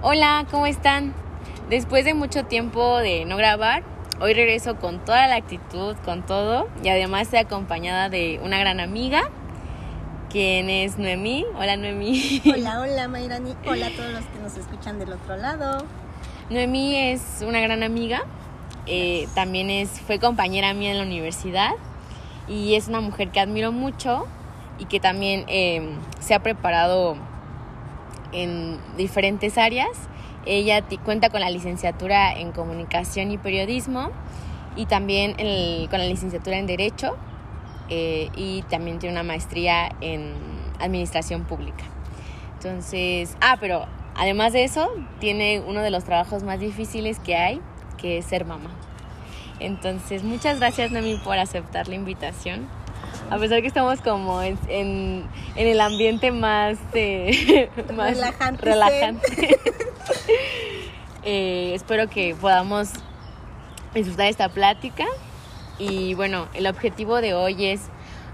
Hola, ¿cómo están? Después de mucho tiempo de no grabar, hoy regreso con toda la actitud, con todo, y además estoy acompañada de una gran amiga, quien es Noemí. Hola, Noemí. Hola, hola, Mayrani. Hola a todos los que nos escuchan del otro lado. Noemí es una gran amiga, eh, también es, fue compañera mía en la universidad y es una mujer que admiro mucho y que también eh, se ha preparado en diferentes áreas. Ella cuenta con la licenciatura en comunicación y periodismo y también con la licenciatura en derecho eh, y también tiene una maestría en administración pública. Entonces, ah, pero además de eso, tiene uno de los trabajos más difíciles que hay, que es ser mamá. Entonces, muchas gracias, Nami, por aceptar la invitación a pesar que estamos como en, en, el ambiente más, más relajante. Eh, espero que podamos disfrutar esta plática. Y bueno, el objetivo de hoy es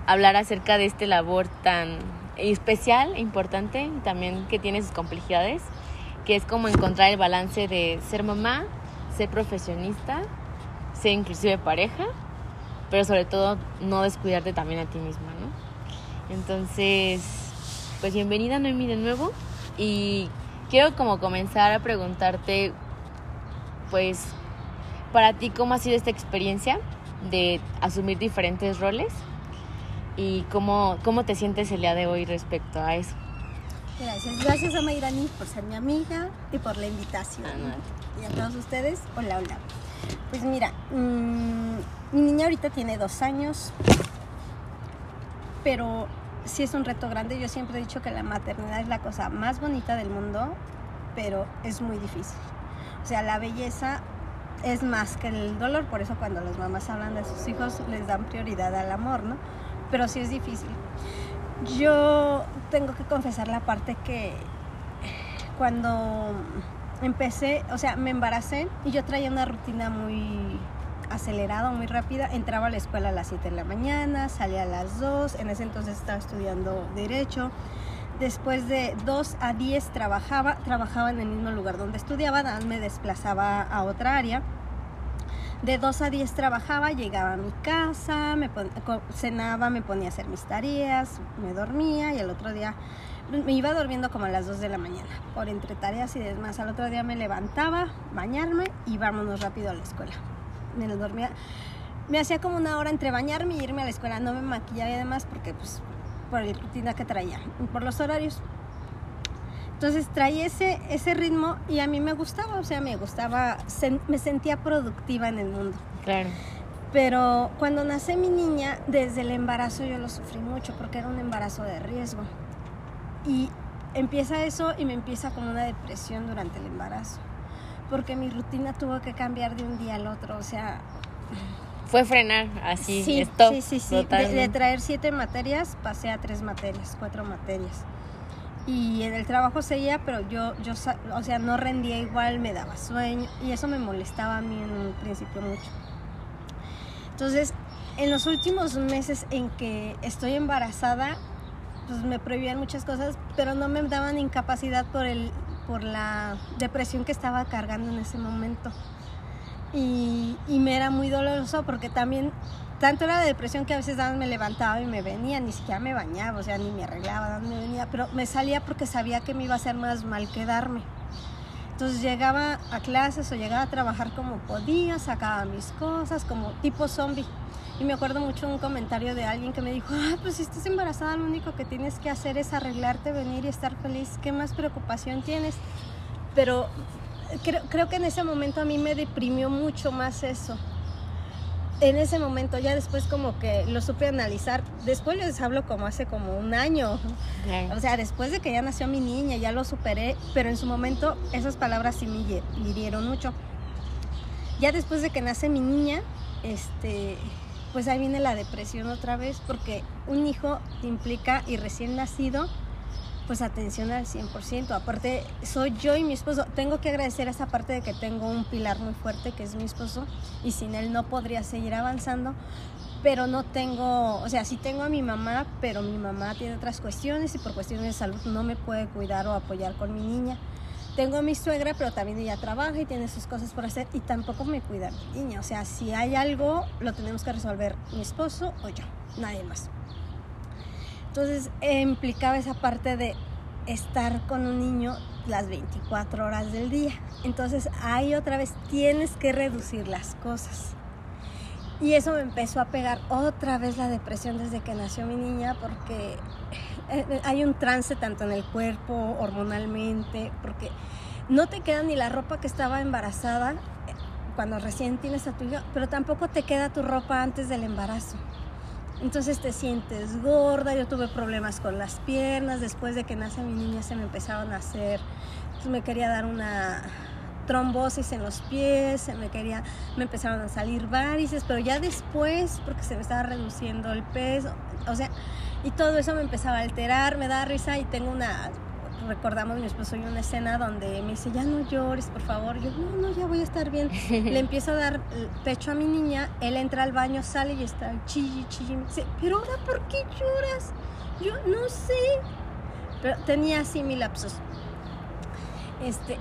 hablar acerca de este labor tan especial, e importante, y también que tiene sus complejidades, que es como encontrar el balance de ser mamá, ser profesionista, ser inclusive pareja pero sobre todo no descuidarte también a ti misma, ¿no? Entonces, pues bienvenida Noemi de nuevo y quiero como comenzar a preguntarte, pues, para ti cómo ha sido esta experiencia de asumir diferentes roles y cómo, cómo te sientes el día de hoy respecto a eso. Gracias, gracias a Mayrani por ser mi amiga y por la invitación. Y a todos ustedes, hola, hola. Pues mira, mmm, mi niña ahorita tiene dos años, pero sí es un reto grande. Yo siempre he dicho que la maternidad es la cosa más bonita del mundo, pero es muy difícil. O sea, la belleza es más que el dolor, por eso cuando las mamás hablan de sus hijos les dan prioridad al amor, ¿no? Pero sí es difícil. Yo tengo que confesar la parte que cuando empecé, o sea, me embaracé y yo traía una rutina muy acelerada, muy rápida. Entraba a la escuela a las 7 de la mañana, salía a las 2, en ese entonces estaba estudiando derecho. Después de 2 a 10 trabajaba, trabajaba en el mismo lugar donde estudiaba, me desplazaba a otra área. De 2 a 10 trabajaba, llegaba a mi casa, me cenaba, me ponía a hacer mis tareas, me dormía y el otro día me iba durmiendo como a las 2 de la mañana por entre tareas y demás. Al otro día me levantaba, bañarme y vámonos rápido a la escuela me lo dormía. Me hacía como una hora entre bañarme y irme a la escuela. No me maquillaba y demás porque, pues, por la rutina que traía por los horarios. Entonces traía ese, ese ritmo y a mí me gustaba, o sea, me gustaba, me sentía productiva en el mundo. Claro. Pero cuando nace mi niña, desde el embarazo yo lo sufrí mucho porque era un embarazo de riesgo. Y empieza eso y me empieza como una depresión durante el embarazo porque mi rutina tuvo que cambiar de un día al otro, o sea... Fue frenar, así, sí, Sí, sí, sí. De, traer siete materias, pasé a tres materias, cuatro materias. Y en el trabajo seguía, pero yo, yo, o sea, no rendía igual, me daba sueño, y eso me molestaba a mí en un principio mucho. Entonces, en los últimos meses en que estoy embarazada, pues me prohibían muchas cosas, pero no me daban incapacidad por el por la depresión que estaba cargando en ese momento. Y, me era muy doloroso porque también, tanto era la depresión que a veces me levantaba y me venía, ni siquiera me bañaba, o sea, ni me arreglaba, me venía, pero me salía porque sabía que me iba a hacer más mal quedarme. Entonces llegaba a clases o llegaba a trabajar como podía, sacaba mis cosas, como tipo zombie. Y me acuerdo mucho un comentario de alguien que me dijo, ah, pues si estás embarazada lo único que tienes que hacer es arreglarte, venir y estar feliz. ¿Qué más preocupación tienes? Pero creo, creo que en ese momento a mí me deprimió mucho más eso. en ese momento, ya después como que lo supe analizar, después les hablo como hace como un año, o sea, después de que ya nació mi niña, ya lo superé, pero en su momento esas palabras sí me hirieron mucho. Ya después de que nace mi niña, este, pues ahí viene la depresión otra vez, porque un hijo implica y recién nacido, pues atención al 100%. Aparte, soy yo y mi esposo. Tengo que agradecer esa parte de que tengo un pilar muy fuerte, que es mi esposo, y sin él no podría seguir avanzando. Pero no tengo, o sea, sí tengo a mi mamá, pero mi mamá tiene otras cuestiones y por cuestiones de salud no me puede cuidar o apoyar con mi niña. Tengo a mi suegra, pero también ella trabaja y tiene sus cosas por hacer y tampoco me cuida mi niña. O sea, si hay algo, lo tenemos que resolver mi esposo o yo, nadie más. Entonces eh, implicaba esa parte de estar con un niño las 24 horas del día. Entonces ahí otra vez tienes que reducir las cosas. Y eso me empezó a pegar otra vez la depresión desde que nació mi niña porque hay un trance tanto en el cuerpo, hormonalmente, porque no te queda ni la ropa que estaba embarazada eh, cuando recién tienes a tu hija, pero tampoco te queda tu ropa antes del embarazo. Entonces te sientes gorda, yo tuve problemas con las piernas, después de que nace mi niña se me empezaron a hacer, pues me quería dar una trombosis en los pies, se me quería, me empezaron a salir varices, pero ya después, porque se me estaba reduciendo el peso, o sea, y todo eso me empezaba a alterar, me da risa y tengo una, recordamos mi esposo y una escena donde me dice, ya no llores, por favor, yo, no, no, ya voy a estar bien, le empiezo a dar pecho a mi niña, él entra al baño, sale y está chilli, chilli, me dice, pero ahora, ¿por qué lloras? Yo no sé, pero tenía así mi lapsos. Este,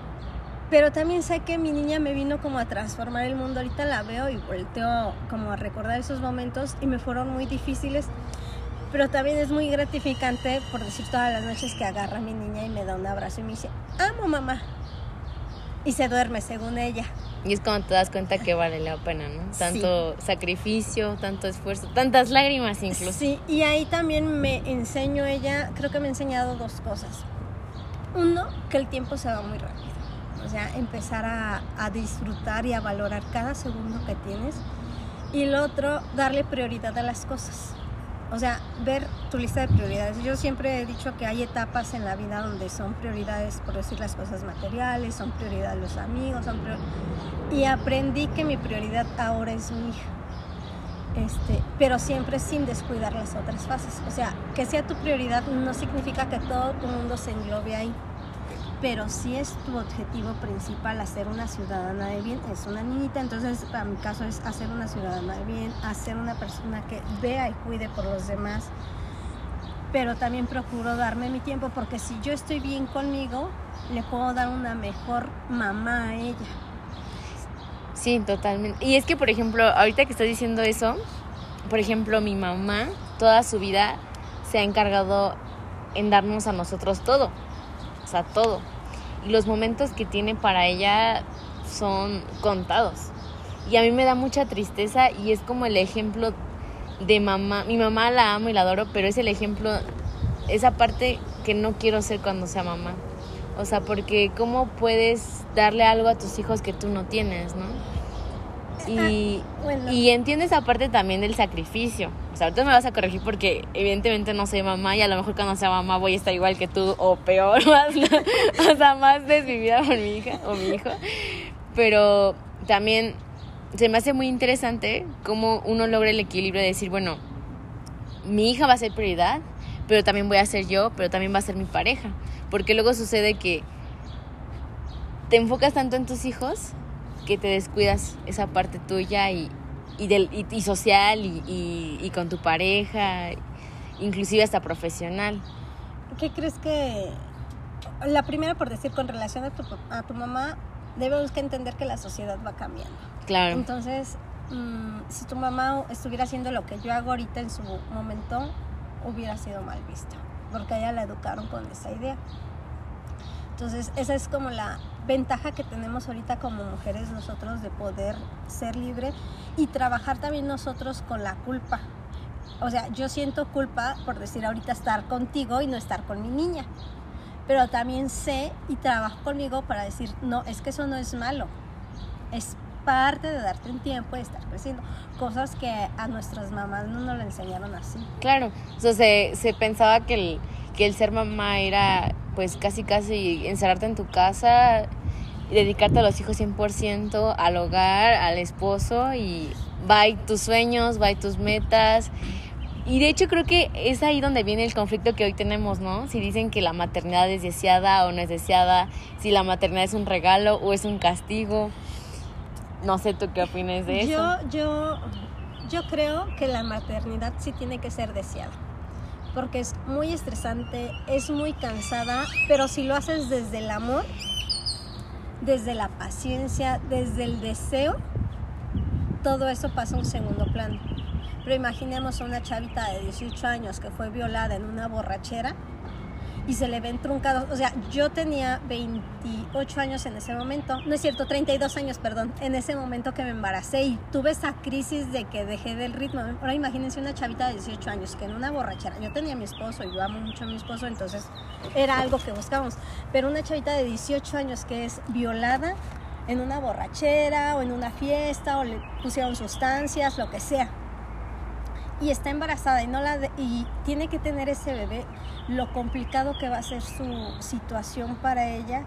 pero también sé que mi niña me vino como a transformar el mundo. Ahorita la veo y volteo como a recordar esos momentos y me fueron muy difíciles. Pero también es muy gratificante, por decir todas las noches, que agarra a mi niña y me da un abrazo y me dice, amo mamá. Y se duerme, según ella. Y es cuando te das cuenta que vale la pena, ¿no? Tanto sacrificio, tanto esfuerzo, tantas lágrimas incluso. Sí, y ahí también me enseño ella, creo que me ha enseñado dos cosas. Uno, que el tiempo se va muy rápido. O sea, empezar a, a disfrutar y a valorar cada segundo que tienes. Y el otro, darle prioridad a las cosas. O sea, ver tu lista de prioridades. Yo siempre he dicho que hay etapas en la vida donde son prioridades, por decir las cosas materiales, son prioridades los amigos, son prior- y aprendí que mi prioridad ahora es mi hija. Este, pero siempre sin descuidar las otras fases. O sea, que sea tu prioridad no significa que todo tu mundo se englobe ahí. Pero si es tu objetivo principal hacer una ciudadana de bien, es una niñita, entonces para mi caso es hacer una ciudadana de bien, hacer una persona que vea y cuide por los demás. Pero también procuro darme mi tiempo porque si yo estoy bien conmigo, le puedo dar una mejor mamá a ella. Sí, totalmente. Y es que, por ejemplo, ahorita que estás diciendo eso, por ejemplo, mi mamá toda su vida se ha encargado en darnos a nosotros todo. O sea, todo. Los momentos que tiene para ella son contados. Y a mí me da mucha tristeza y es como el ejemplo de mamá. Mi mamá la amo y la adoro, pero es el ejemplo, esa parte que no quiero ser cuando sea mamá. O sea, porque ¿cómo puedes darle algo a tus hijos que tú no tienes, no? Y, Bueno. y entiendo esa parte también del sacrificio. O sea, ahorita me vas a corregir porque evidentemente no soy mamá y a lo mejor cuando sea mamá voy a estar igual que tú o peor, más, o sea, más desvivida por mi hija o mi hijo. Pero también se me hace muy interesante cómo uno logra el equilibrio de decir, bueno, mi hija va a ser prioridad, pero también voy a ser yo, pero también va a ser mi pareja. Porque luego sucede que te enfocas tanto en tus hijos que te descuidas esa parte tuya y, y, del, y, y social y, con tu pareja, inclusive hasta profesional. ¿Qué crees que la primera por decir con relación a tu, a tu mamá debemos que entender que la sociedad va cambiando? Claro. Entonces, mm, si tu mamá estuviera haciendo lo que yo hago ahorita en su momento, hubiera sido mal vista, porque a ella la educaron con esa idea. Entonces, esa es como la ventaja que tenemos ahorita como mujeres nosotros de poder ser libre y trabajar también nosotros con la culpa. O sea, yo siento culpa por decir ahorita estar contigo y no estar con mi niña. Pero también sé y trabajo conmigo para decir, no, es que eso no es malo. Es parte de darte un tiempo y estar creciendo. Cosas que a nuestras mamás no nos lo enseñaron así. Claro, o se, se pensaba que el, que el ser mamá era pues casi casi encerrarte en tu casa dedicarte a los hijos 100%, al hogar, al esposo y bye tus sueños, bye tus metas. Y de hecho creo que es ahí donde viene el conflicto que hoy tenemos, ¿no? Si dicen que la maternidad es deseada o no es deseada, si la maternidad es un regalo o es un castigo. No sé tú qué opinas de eso. Yo, yo, yo creo que la maternidad sí tiene que ser deseada. Porque es muy estresante, es muy cansada, pero si lo haces desde el amor, desde la paciencia, desde el deseo, todo eso pasa a un segundo plano. Pero imaginemos a una chavita de 18 años que fue violada en una borrachera y se le ven truncados. O sea, yo tenía 28 años en ese momento, no es cierto, 32 años, perdón, en ese momento que me embaracé y tuve esa crisis de que dejé del ritmo. Ahora imagínense una chavita de 18 años que en una borrachera, yo tenía a mi esposo y yo amo mucho a mi esposo, entonces era algo que buscábamos. Pero una chavita de 18 años que es violada en una borrachera o en una fiesta o le pusieron sustancias, lo que sea y está embarazada y no la y tiene que tener ese bebé, lo complicado que va a ser su situación para ella,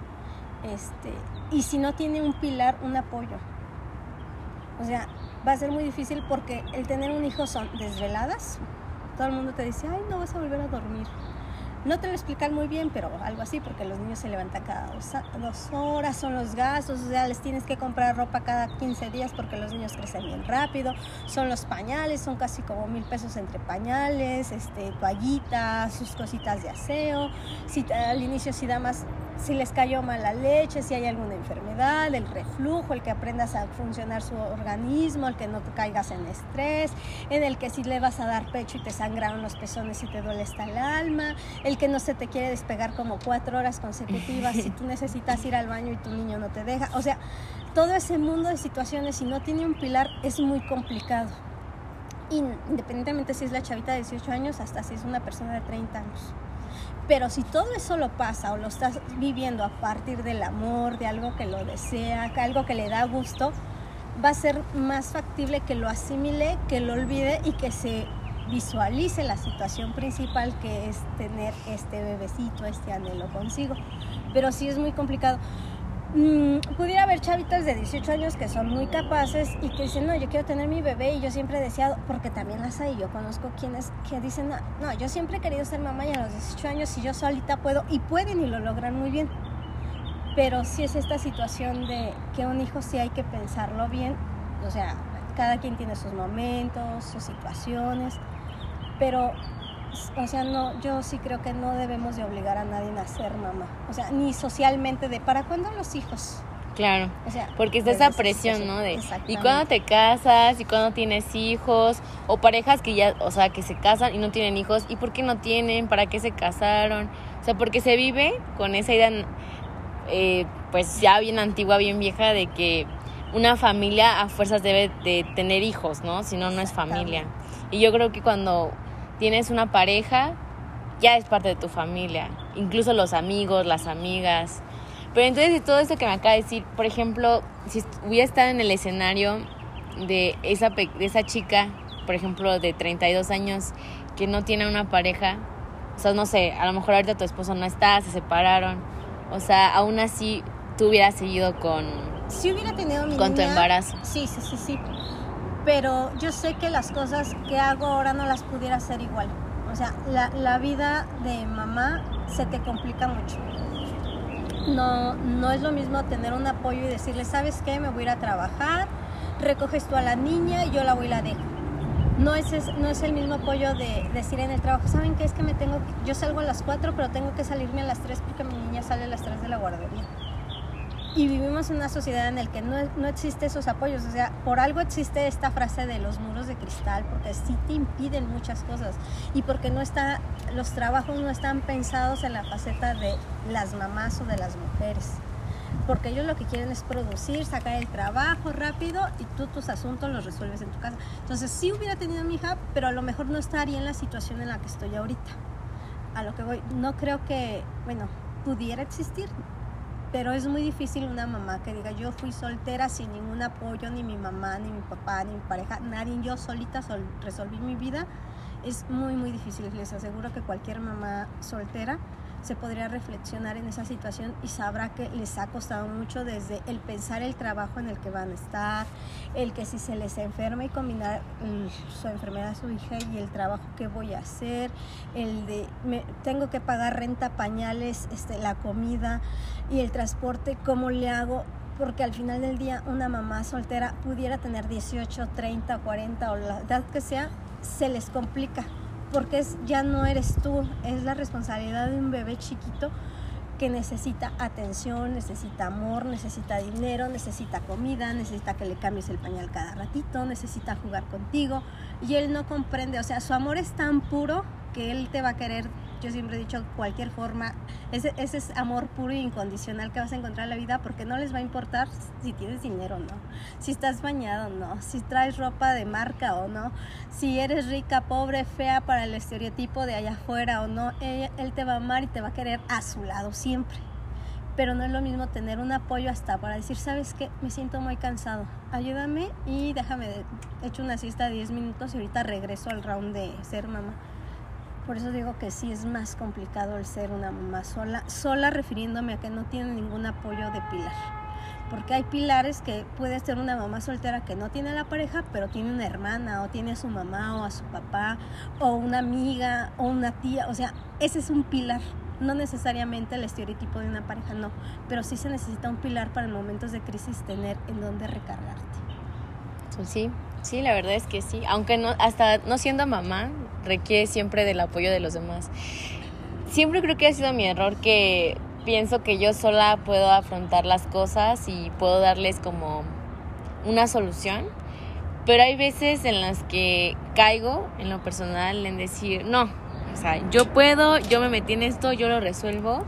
este, y si no tiene un pilar, un apoyo. O sea, va a ser muy difícil porque el tener un hijo son desveladas. Todo el mundo te dice, ay, no vas a volver a dormir. No te lo explican muy bien, pero algo así, porque los niños se levantan cada dos, horas, son los gastos, o sea, les tienes que comprar ropa cada 15 días porque los niños crecen bien rápido, son los pañales, son casi como mil pesos entre pañales, este, toallitas, sus cositas de aseo, si al inicio si da más si les cayó mal la leche, si hay alguna enfermedad, el reflujo, el que aprendas a funcionar su organismo, el que no te caigas en estrés, en el que si le vas a dar pecho y te sangraron los pezones y te duele hasta el alma, el que no se te quiere despegar como cuatro horas consecutivas si tú necesitas ir al baño y tu niño no te deja. O sea, todo ese mundo de situaciones, si no tiene un pilar, es muy complicado. Independientemente si es la chavita de 18 años, hasta si es una persona de 30 años. Pero si todo eso lo pasa o lo estás viviendo a partir del amor, de algo que lo desea, algo que le da gusto, va a ser más factible que lo asimile, que lo olvide y que se visualice la situación principal que es tener este bebecito, este anhelo consigo. Pero sí es muy complicado. Mm, pudiera haber chavitas de 18 años que son muy capaces y que dicen, no, yo quiero tener mi bebé y yo siempre he deseado, porque también las hay, yo conozco quienes que dicen, no, yo siempre he querido ser mamá y a los 18 años y yo solita puedo, y pueden y lo logran muy bien. Pero sí es esta situación de que un hijo sí hay que pensarlo bien, o sea, cada quien tiene sus momentos, sus situaciones, pero o sea, no, yo sí creo que no debemos de obligar a nadie a ser mamá. O sea, ni socialmente de ¿para cuándo los hijos? Claro, o sea, porque está esa presión, ¿no? De, y cuando te casas, y cuando tienes hijos, o parejas que ya, o sea, que se casan y no tienen hijos, ¿y por qué no tienen? ¿Para qué se casaron? O sea, porque se vive con esa idea, eh, pues ya bien antigua, bien vieja, de que una familia a fuerzas debe de tener hijos, ¿no? Si no, no es familia. Y yo creo que cuando tienes una pareja, ya es parte de tu familia, incluso los amigos, las amigas. Pero entonces todo esto que me acaba de decir, por ejemplo, si hubiera estado en el escenario de esa, de esa chica, por ejemplo, de 32 años, que no tiene una pareja, o sea, no sé, a lo mejor ahorita tu esposo no está, se separaron, o sea, aún así tú hubieras seguido con... Si hubiera tenido mi Con tu embarazo. Sí, sí, sí, sí pero yo sé que las cosas que hago ahora no las pudiera hacer igual. O sea, la, vida de mamá se te complica mucho. No, no es lo mismo tener un apoyo y decirle, ¿sabes qué? Me voy a ir a trabajar, recoges tú a la niña y yo la voy a la dejo. No es, no es el mismo apoyo de decir en el trabajo, ¿saben qué? Es que me tengo, yo salgo a las 4, pero tengo que salirme a las 3 porque mi niña sale a las 3 de la guardería y vivimos en una sociedad en la que no, no existe esos apoyos. O sea, por algo existe esta frase de los muros de cristal, porque sí te impiden muchas cosas y porque no está, los trabajos no están pensados en la faceta de las mamás o de las mujeres. Porque ellos lo que quieren es producir, sacar el trabajo rápido y tú tus asuntos los resuelves en tu casa. Entonces sí hubiera tenido a mi hija, pero a lo mejor no estaría en la situación en la que estoy ahorita. A lo que voy, no creo que, bueno, pudiera existir, pero es muy difícil una mamá que diga yo fui soltera sin ningún apoyo, ni mi mamá, ni mi papá, ni mi pareja, nadie, yo solita sol resolví mi vida. Es muy, muy difícil. Les aseguro que cualquier mamá soltera se podría reflexionar en esa situación y sabrá que les ha costado mucho desde el pensar el trabajo en el que van a estar, el que si se les enferma y combinar su enfermedad a su hija y el trabajo que voy a hacer, el de me, tengo que pagar renta, pañales, este, la comida y el transporte, ¿cómo le hago? Porque al final del día una mamá soltera pudiera tener 18, 30, 40 o la edad que sea, se les complica porque es, ya no eres tú, es la responsabilidad de un bebé chiquito que necesita atención, necesita amor, necesita dinero, necesita comida, necesita que le cambies el pañal cada ratito, necesita jugar contigo y él no comprende, o sea, su amor es tan puro que él te va a querer yo siempre he dicho, cualquier forma, ese, ese es amor puro e incondicional que vas a encontrar en la vida porque no les va a importar si tienes dinero o no, si estás bañado o no, si traes ropa de marca o no, si eres rica, pobre, fea para el estereotipo de allá afuera o no, él, te va a amar y te va a querer a su lado siempre pero no es lo mismo tener un apoyo hasta para decir, ¿sabes qué? Me siento muy cansado, ayúdame y déjame, hecho una siesta de 10 minutos y ahorita regreso al round de ser mamá. Por eso digo que sí es más complicado el ser una mamá sola, sola refiriéndome a que no tiene ningún apoyo de pilar. Porque hay pilares que puede ser una mamá soltera que no tiene la pareja, pero tiene una hermana, o tiene a su mamá, o a su papá, o una amiga, o una tía. O sea, ese es un pilar. No necesariamente el estereotipo de una pareja, no. Pero sí se necesita un pilar para en momentos de crisis tener en donde recargarte. Sí, sí, la verdad es que sí. Aunque no, hasta no siendo mamá, requiere siempre del apoyo de los demás. Siempre creo que ha sido mi error que pienso que yo sola puedo afrontar las cosas y puedo darles como una solución, pero hay veces en las que caigo en lo personal en decir, no, o sea, yo puedo, yo me metí en esto, yo lo resuelvo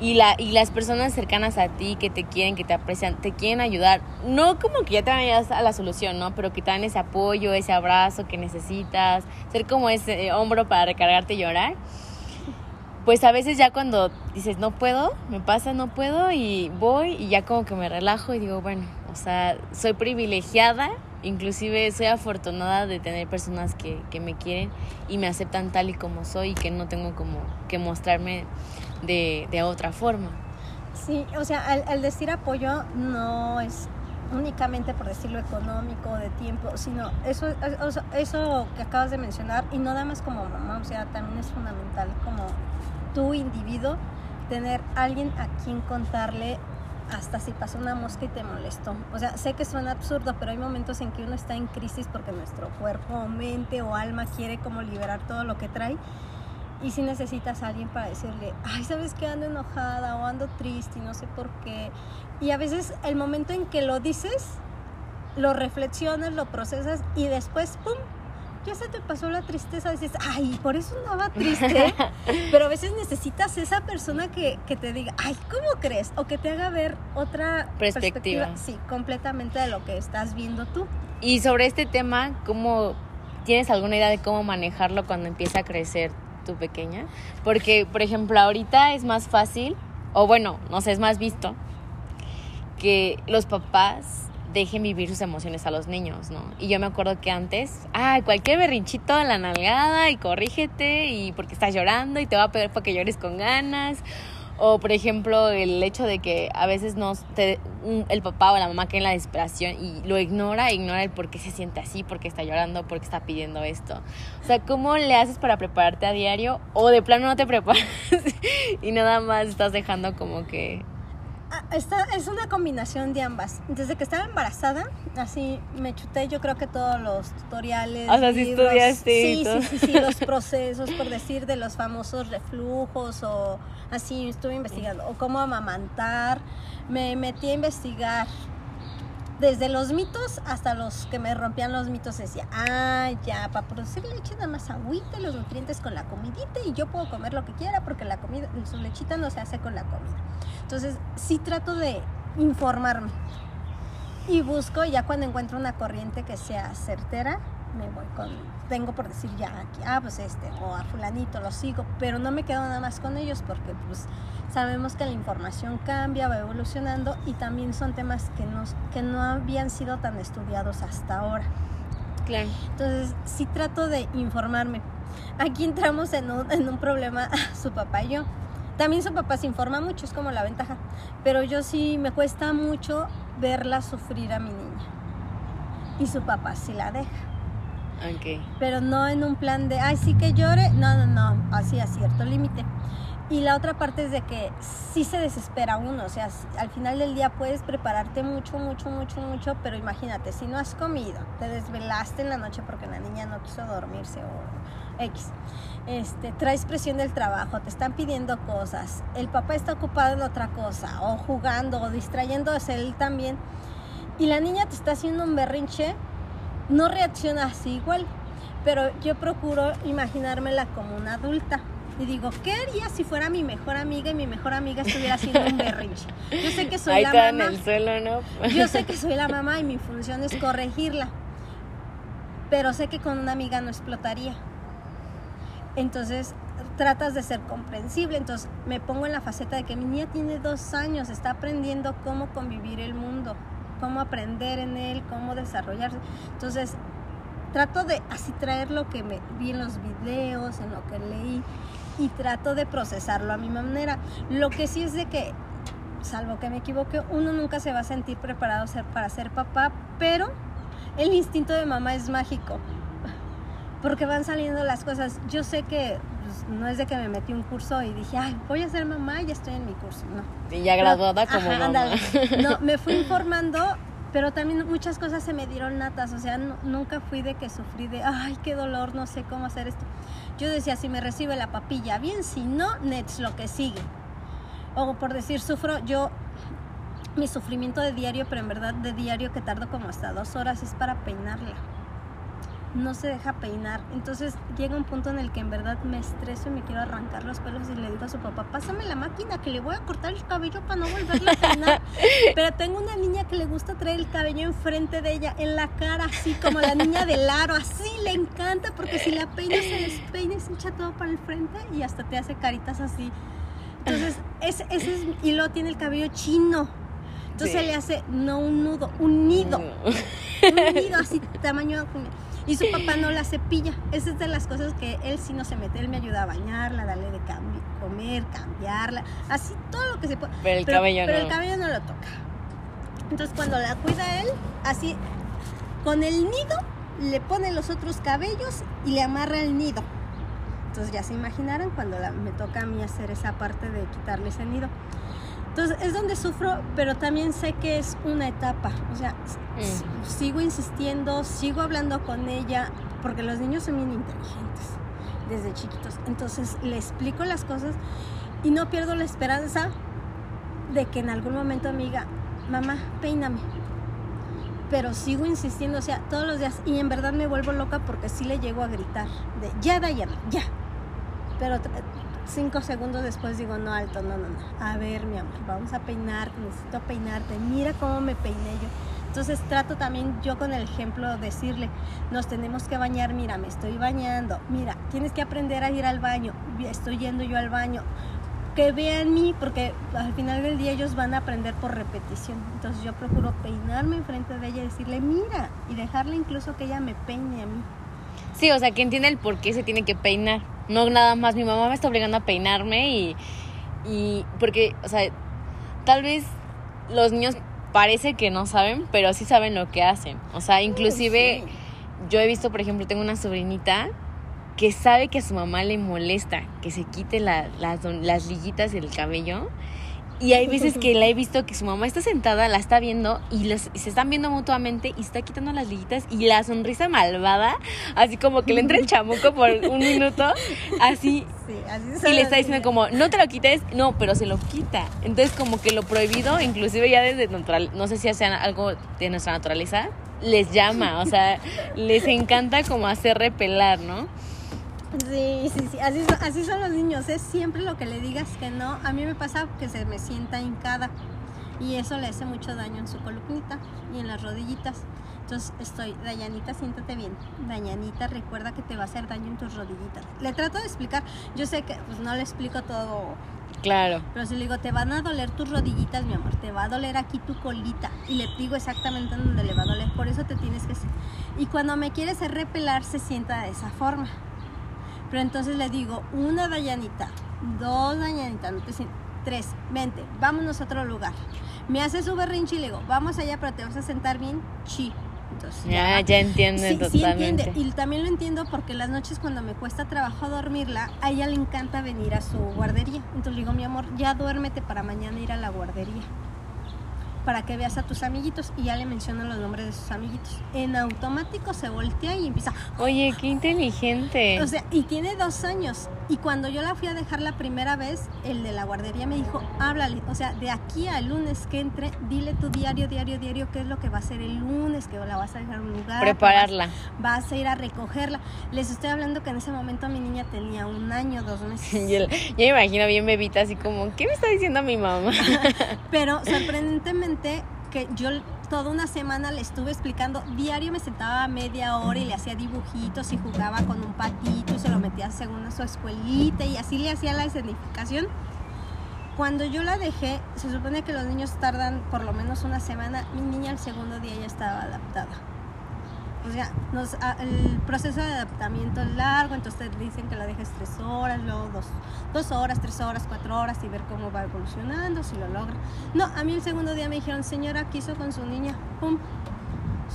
y, la, y las personas cercanas a ti que te quieren, que te aprecian, te quieren ayudar. No como que ya te vayan a la solución, ¿no? Pero que te dan ese apoyo, ese abrazo que necesitas, ser como ese hombro para recargarte y llorar. Pues a veces ya cuando dices, no puedo, me pasa, no puedo, y voy y ya como que me relajo y digo, bueno, o sea, soy privilegiada, inclusive soy afortunada de tener personas que, que me quieren y me aceptan tal y como soy y que no tengo como que mostrarme de, de otra forma. Sí, o sea, el, decir apoyo no es únicamente por decirlo económico, de tiempo, sino eso, eso, eso que acabas de mencionar, y no nada más como mamá, o sea, también es fundamental como tu individuo, tener alguien a quien contarle hasta si pasó una mosca y te molestó. O sea, sé que suena absurdo, pero hay momentos en que uno está en crisis porque nuestro cuerpo, mente o alma quiere como liberar todo lo que trae y si necesitas a alguien para decirle, ay, ¿sabes que ando enojada o ando triste y no sé por qué? Y a veces el momento en que lo dices, lo reflexionas, lo procesas y después, ¡pum! Ya se te pasó la tristeza, dices, ay, por eso andaba triste. Pero a veces necesitas esa persona que, que, te diga, ay, ¿cómo crees? O que te haga ver otra perspectiva. perspectiva. Sí, completamente de lo que estás viendo tú. Y sobre este tema, ¿cómo tienes alguna idea de cómo manejarlo cuando empieza a crecer tu pequeña. Porque, por ejemplo, ahorita es más fácil, o bueno, no sé, es más visto, que los papás dejen vivir sus emociones a los niños, ¿no? Y yo me acuerdo que antes, ah, cualquier berrinchito en la nalgada y corrígete y porque estás llorando y te va a pedir para que llores con ganas o, por ejemplo, el hecho de que a veces no te, el papá o la mamá queda en la desesperación y lo ignora, ignora el por qué se siente así, por qué está llorando, por qué está pidiendo esto. O sea, ¿cómo le haces para prepararte a diario? O de plano no te preparas y nada más estás dejando como que esta es una combinación de ambas. Desde que estaba embarazada, así me chuté yo creo que todos los tutoriales. O sea, si estudiaste. Sí, sí, sí, sí, los procesos, por decir, de los famosos reflujos o así, estuve investigando. O cómo amamantar. Me metí a investigar desde los mitos hasta los que me rompían los mitos decía, ah, ya, para producir leche nada más agüita los nutrientes con la comidita y yo puedo comer lo que quiera porque la comida, su lechita no se hace con la comida. Entonces, sí trato de informarme y busco ya cuando encuentro una corriente que sea certera, me voy con, tengo por decir ya aquí, ah, pues este, o a fulanito, lo sigo, pero no me quedo nada más con ellos porque pues sabemos que la información cambia, va evolucionando y también son temas que, nos, que no habían sido tan estudiados hasta ahora. Claro. Entonces, sí trato de informarme. Aquí entramos en un, en un problema su papá y yo. También su papá se informa mucho, es como la ventaja. Pero yo sí me cuesta mucho verla sufrir a mi niña. Y su papá sí la deja. Ok. Pero no en un plan de, ay, sí que llore. No, no, no, así a cierto límite. Y la otra parte es de que sí se desespera uno, o sea, al final del día puedes prepararte mucho, mucho, mucho, mucho, pero imagínate, si no has comido, te desvelaste en la noche porque la niña no quiso dormirse o X, este, traes presión del trabajo, te están pidiendo cosas, el papá está ocupado en otra cosa, o jugando, o distrayéndose él también, y la niña te está haciendo un berrinche, no reacciona así igual, pero yo procuro imaginármela como una adulta y digo, ¿qué haría si fuera mi mejor amiga y mi mejor amiga estuviera haciendo un berrinche? Yo sé que soy Ahí la está en mamá. el suelo, ¿no? Yo sé que soy la mamá y mi función es corregirla. Pero sé que con una amiga no explotaría. Entonces tratas de ser comprensible. Entonces me pongo en la faceta de que mi niña tiene dos años, está aprendiendo cómo convivir el mundo, cómo aprender en él, cómo desarrollarse. Entonces trato de así traer lo que me vi en los videos, en lo que leí y trato de procesarlo a mi manera. Lo que sí es de que, salvo que me equivoque, uno nunca se va a sentir preparado ser- para ser papá, pero el instinto de mamá es mágico. Porque van saliendo las cosas. Yo sé que pues, no es de que me metí un curso y dije, ay, voy a ser mamá y ya estoy en mi curso. No. Y ya graduada como Ajá, mamá. No, me fui informando, pero también muchas cosas se me dieron natas. O sea, nu- nunca fui de que sufrí de, ay, qué dolor, no sé cómo hacer esto. Yo decía, si me recibe la papilla, bien, si no, Nets, lo que sigue. O por decir, sufro, yo, mi sufrimiento de diario, pero en verdad de diario que tardo como hasta dos horas, es para peinarla. No se deja peinar. Entonces llega un punto en el que en verdad me estreso y me quiero arrancar los pelos y le digo a su papá, pásame la máquina que le voy a cortar el cabello para no volverla a peinar. Pero tengo una niña que le gusta traer el cabello enfrente de ella, en la cara, así como la niña del aro, así le encanta porque si la peinas se despeina y se echa todo para el frente y hasta te hace caritas así. Entonces, ese, ese es, y luego tiene el cabello chino. Entonces Sí. le hace, no un nudo, un nido un nido así tamaño y su papá no la cepilla. Esa es de las cosas que él sí no se mete. Él me ayuda a bañarla darle de comer cambiarla así todo lo que se puede. Pero el cabello pero no. el cabello no lo toca. Entonces cuando la cuida él así con el nido le pone los otros cabellos y le amarra el nido. Entonces ya se imaginarán cuando la- me toca a mí hacer esa parte de quitarle ese nido entonces es donde sufro, pero también sé que es una etapa. O sea, Mm. sigo insistiendo, sigo hablando con ella, porque los niños son bien inteligentes desde chiquitos. Entonces le explico las cosas y no pierdo la esperanza de que en algún momento me diga, mamá, peíname. Pero sigo insistiendo, o sea, todos los días. Y en verdad me vuelvo loca porque sí le llego a gritar de, ya, Dayana, ya. Pero cinco segundos después digo, no, alto, no, no, no. A ver, mi amor, vamos a peinarte, necesito peinarte. Mira cómo me peiné yo. Entonces trato también yo con el ejemplo decirle, nos tenemos que bañar, mira, me estoy bañando, mira, tienes que aprender a ir al baño, estoy yendo yo al baño. Que vean mí, porque al final del día ellos van a aprender por repetición. Entonces yo procuro peinarme enfrente de ella y decirle, mira, y dejarle incluso que ella me peine a mí. Sí, o sea, que entiende el por qué se tiene que peinar. No nada más mi mamá me está obligando a peinarme y, y porque, o sea, tal vez los niños parece que no saben, pero sí saben lo que hacen. O sea, inclusive Sí. yo he visto, por ejemplo, tengo una sobrinita que sabe que a su mamá le molesta que se quite la- las, las liguitas del cabello. Y hay veces que la he visto que su mamá está sentada, la está viendo y, los- se están viendo mutuamente y está quitando las liguitas y la sonrisa malvada, así como que le entra el chamuco por un minuto, así. Sí, así Y le está diciendo como, no te lo quites, no, pero se lo quita. Entonces como que lo prohibido, inclusive ya desde natural, no sé si hacen algo de nuestra naturaleza, les llama, o sea, les encanta como hacer repelar, ¿no? Sí, sí, sí, así son, así son los niños, es siempre lo que le digas que no. A mí me pasa que se me sienta hincada y eso le hace mucho daño en su columnita y en las rodillitas. Entonces estoy, Dayanita, siéntate bien. Dayanita, recuerda que te va a hacer daño en tus rodillitas. Le trato de explicar, yo sé que pues no le explico todo Claro. pero si le digo, te van a doler tus rodillitas, mi amor, te va a doler aquí tu colita. Y le digo exactamente en donde le va a doler, por eso te tienes que... Y cuando me quiere hacer repelar, se sienta de esa forma. Pero entonces le digo, una dayanita, dos dañanitas, no te sientes, tres, vente, vámonos a otro lugar. Me hace su berrinche y le digo, vamos allá, pero te vas a sentar bien, chi. Entonces, Ya, ya entienden Sí, sí totalmente. entiende. Y también lo entiendo porque las noches cuando me cuesta trabajo dormirla, a ella le encanta venir a su guardería. Entonces le digo, mi amor, ya duérmete para mañana ir a la guardería. Para que veas a tus amiguitos. Y ya le menciono los nombres de sus amiguitos. En automático se voltea y empieza. Oye, qué inteligente. O sea, y tiene dos años. Y cuando yo la fui a dejar la primera vez, el de la guardería me dijo, háblale. O sea, de aquí al lunes que entre, dile tu diario, diario, diario, qué es lo que va a hacer el lunes, que la vas a dejar en un lugar. Prepararla. vas- Vas a ir a recogerla. Les estoy hablando que en ese momento mi niña tenía un año, dos meses. Yo, yo me imagino bien bebita así como, ¿qué me está diciendo mi mamá? Pero sorprendentemente que yo toda una semana le estuve explicando, diario me sentaba media hora y le hacía dibujitos y jugaba con un patito y se lo metía según su escuelita y así le hacía la escenificación. Cuando yo la dejé, se supone que los niños tardan por lo menos una semana, mi niña el segundo día ya estaba adaptada. O sea, nos- a- el proceso de adaptamiento es largo, entonces dicen que la dejes tres horas, luego dos, dos horas, tres horas, cuatro horas y ver cómo va evolucionando, si lo logra. No, a mí el segundo día me dijeron, señora, ¿qué hizo con su niña? ¡Pum!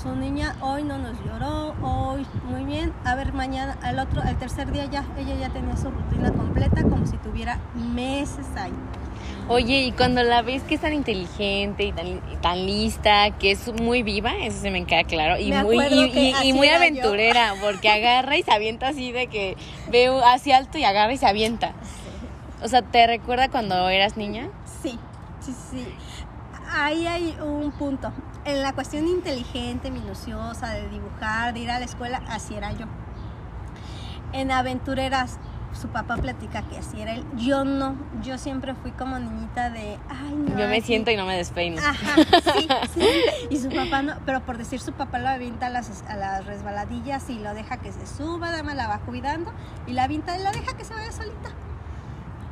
Su niña hoy no nos lloró, hoy muy bien. A ver, mañana, al otro, al tercer día ya, ella ya tenía su rutina completa como si tuviera meses ahí. Oye, y cuando la ves que es tan inteligente y tan, y tan lista, que es muy viva, eso se me queda claro, y Me muy, y, y- yo. aventurera, porque agarra y se avienta así de que ve hacia alto y agarra y se avienta. O sea, ¿te recuerda cuando eras niña? Sí, sí, sí. Ahí hay un punto. En la cuestión inteligente, minuciosa, de dibujar, de ir a la escuela, así era yo. En aventureras, su papá platica que así era él. Yo no, yo siempre fui como niñita de, ay, no. Yo me así". siento y no me despeino. Ajá, sí, sí. Y su papá no, pero por decir su papá lo avienta a las, a las resbaladillas y lo deja que se suba, dama la va cuidando y la avienta y la deja que se vaya solita.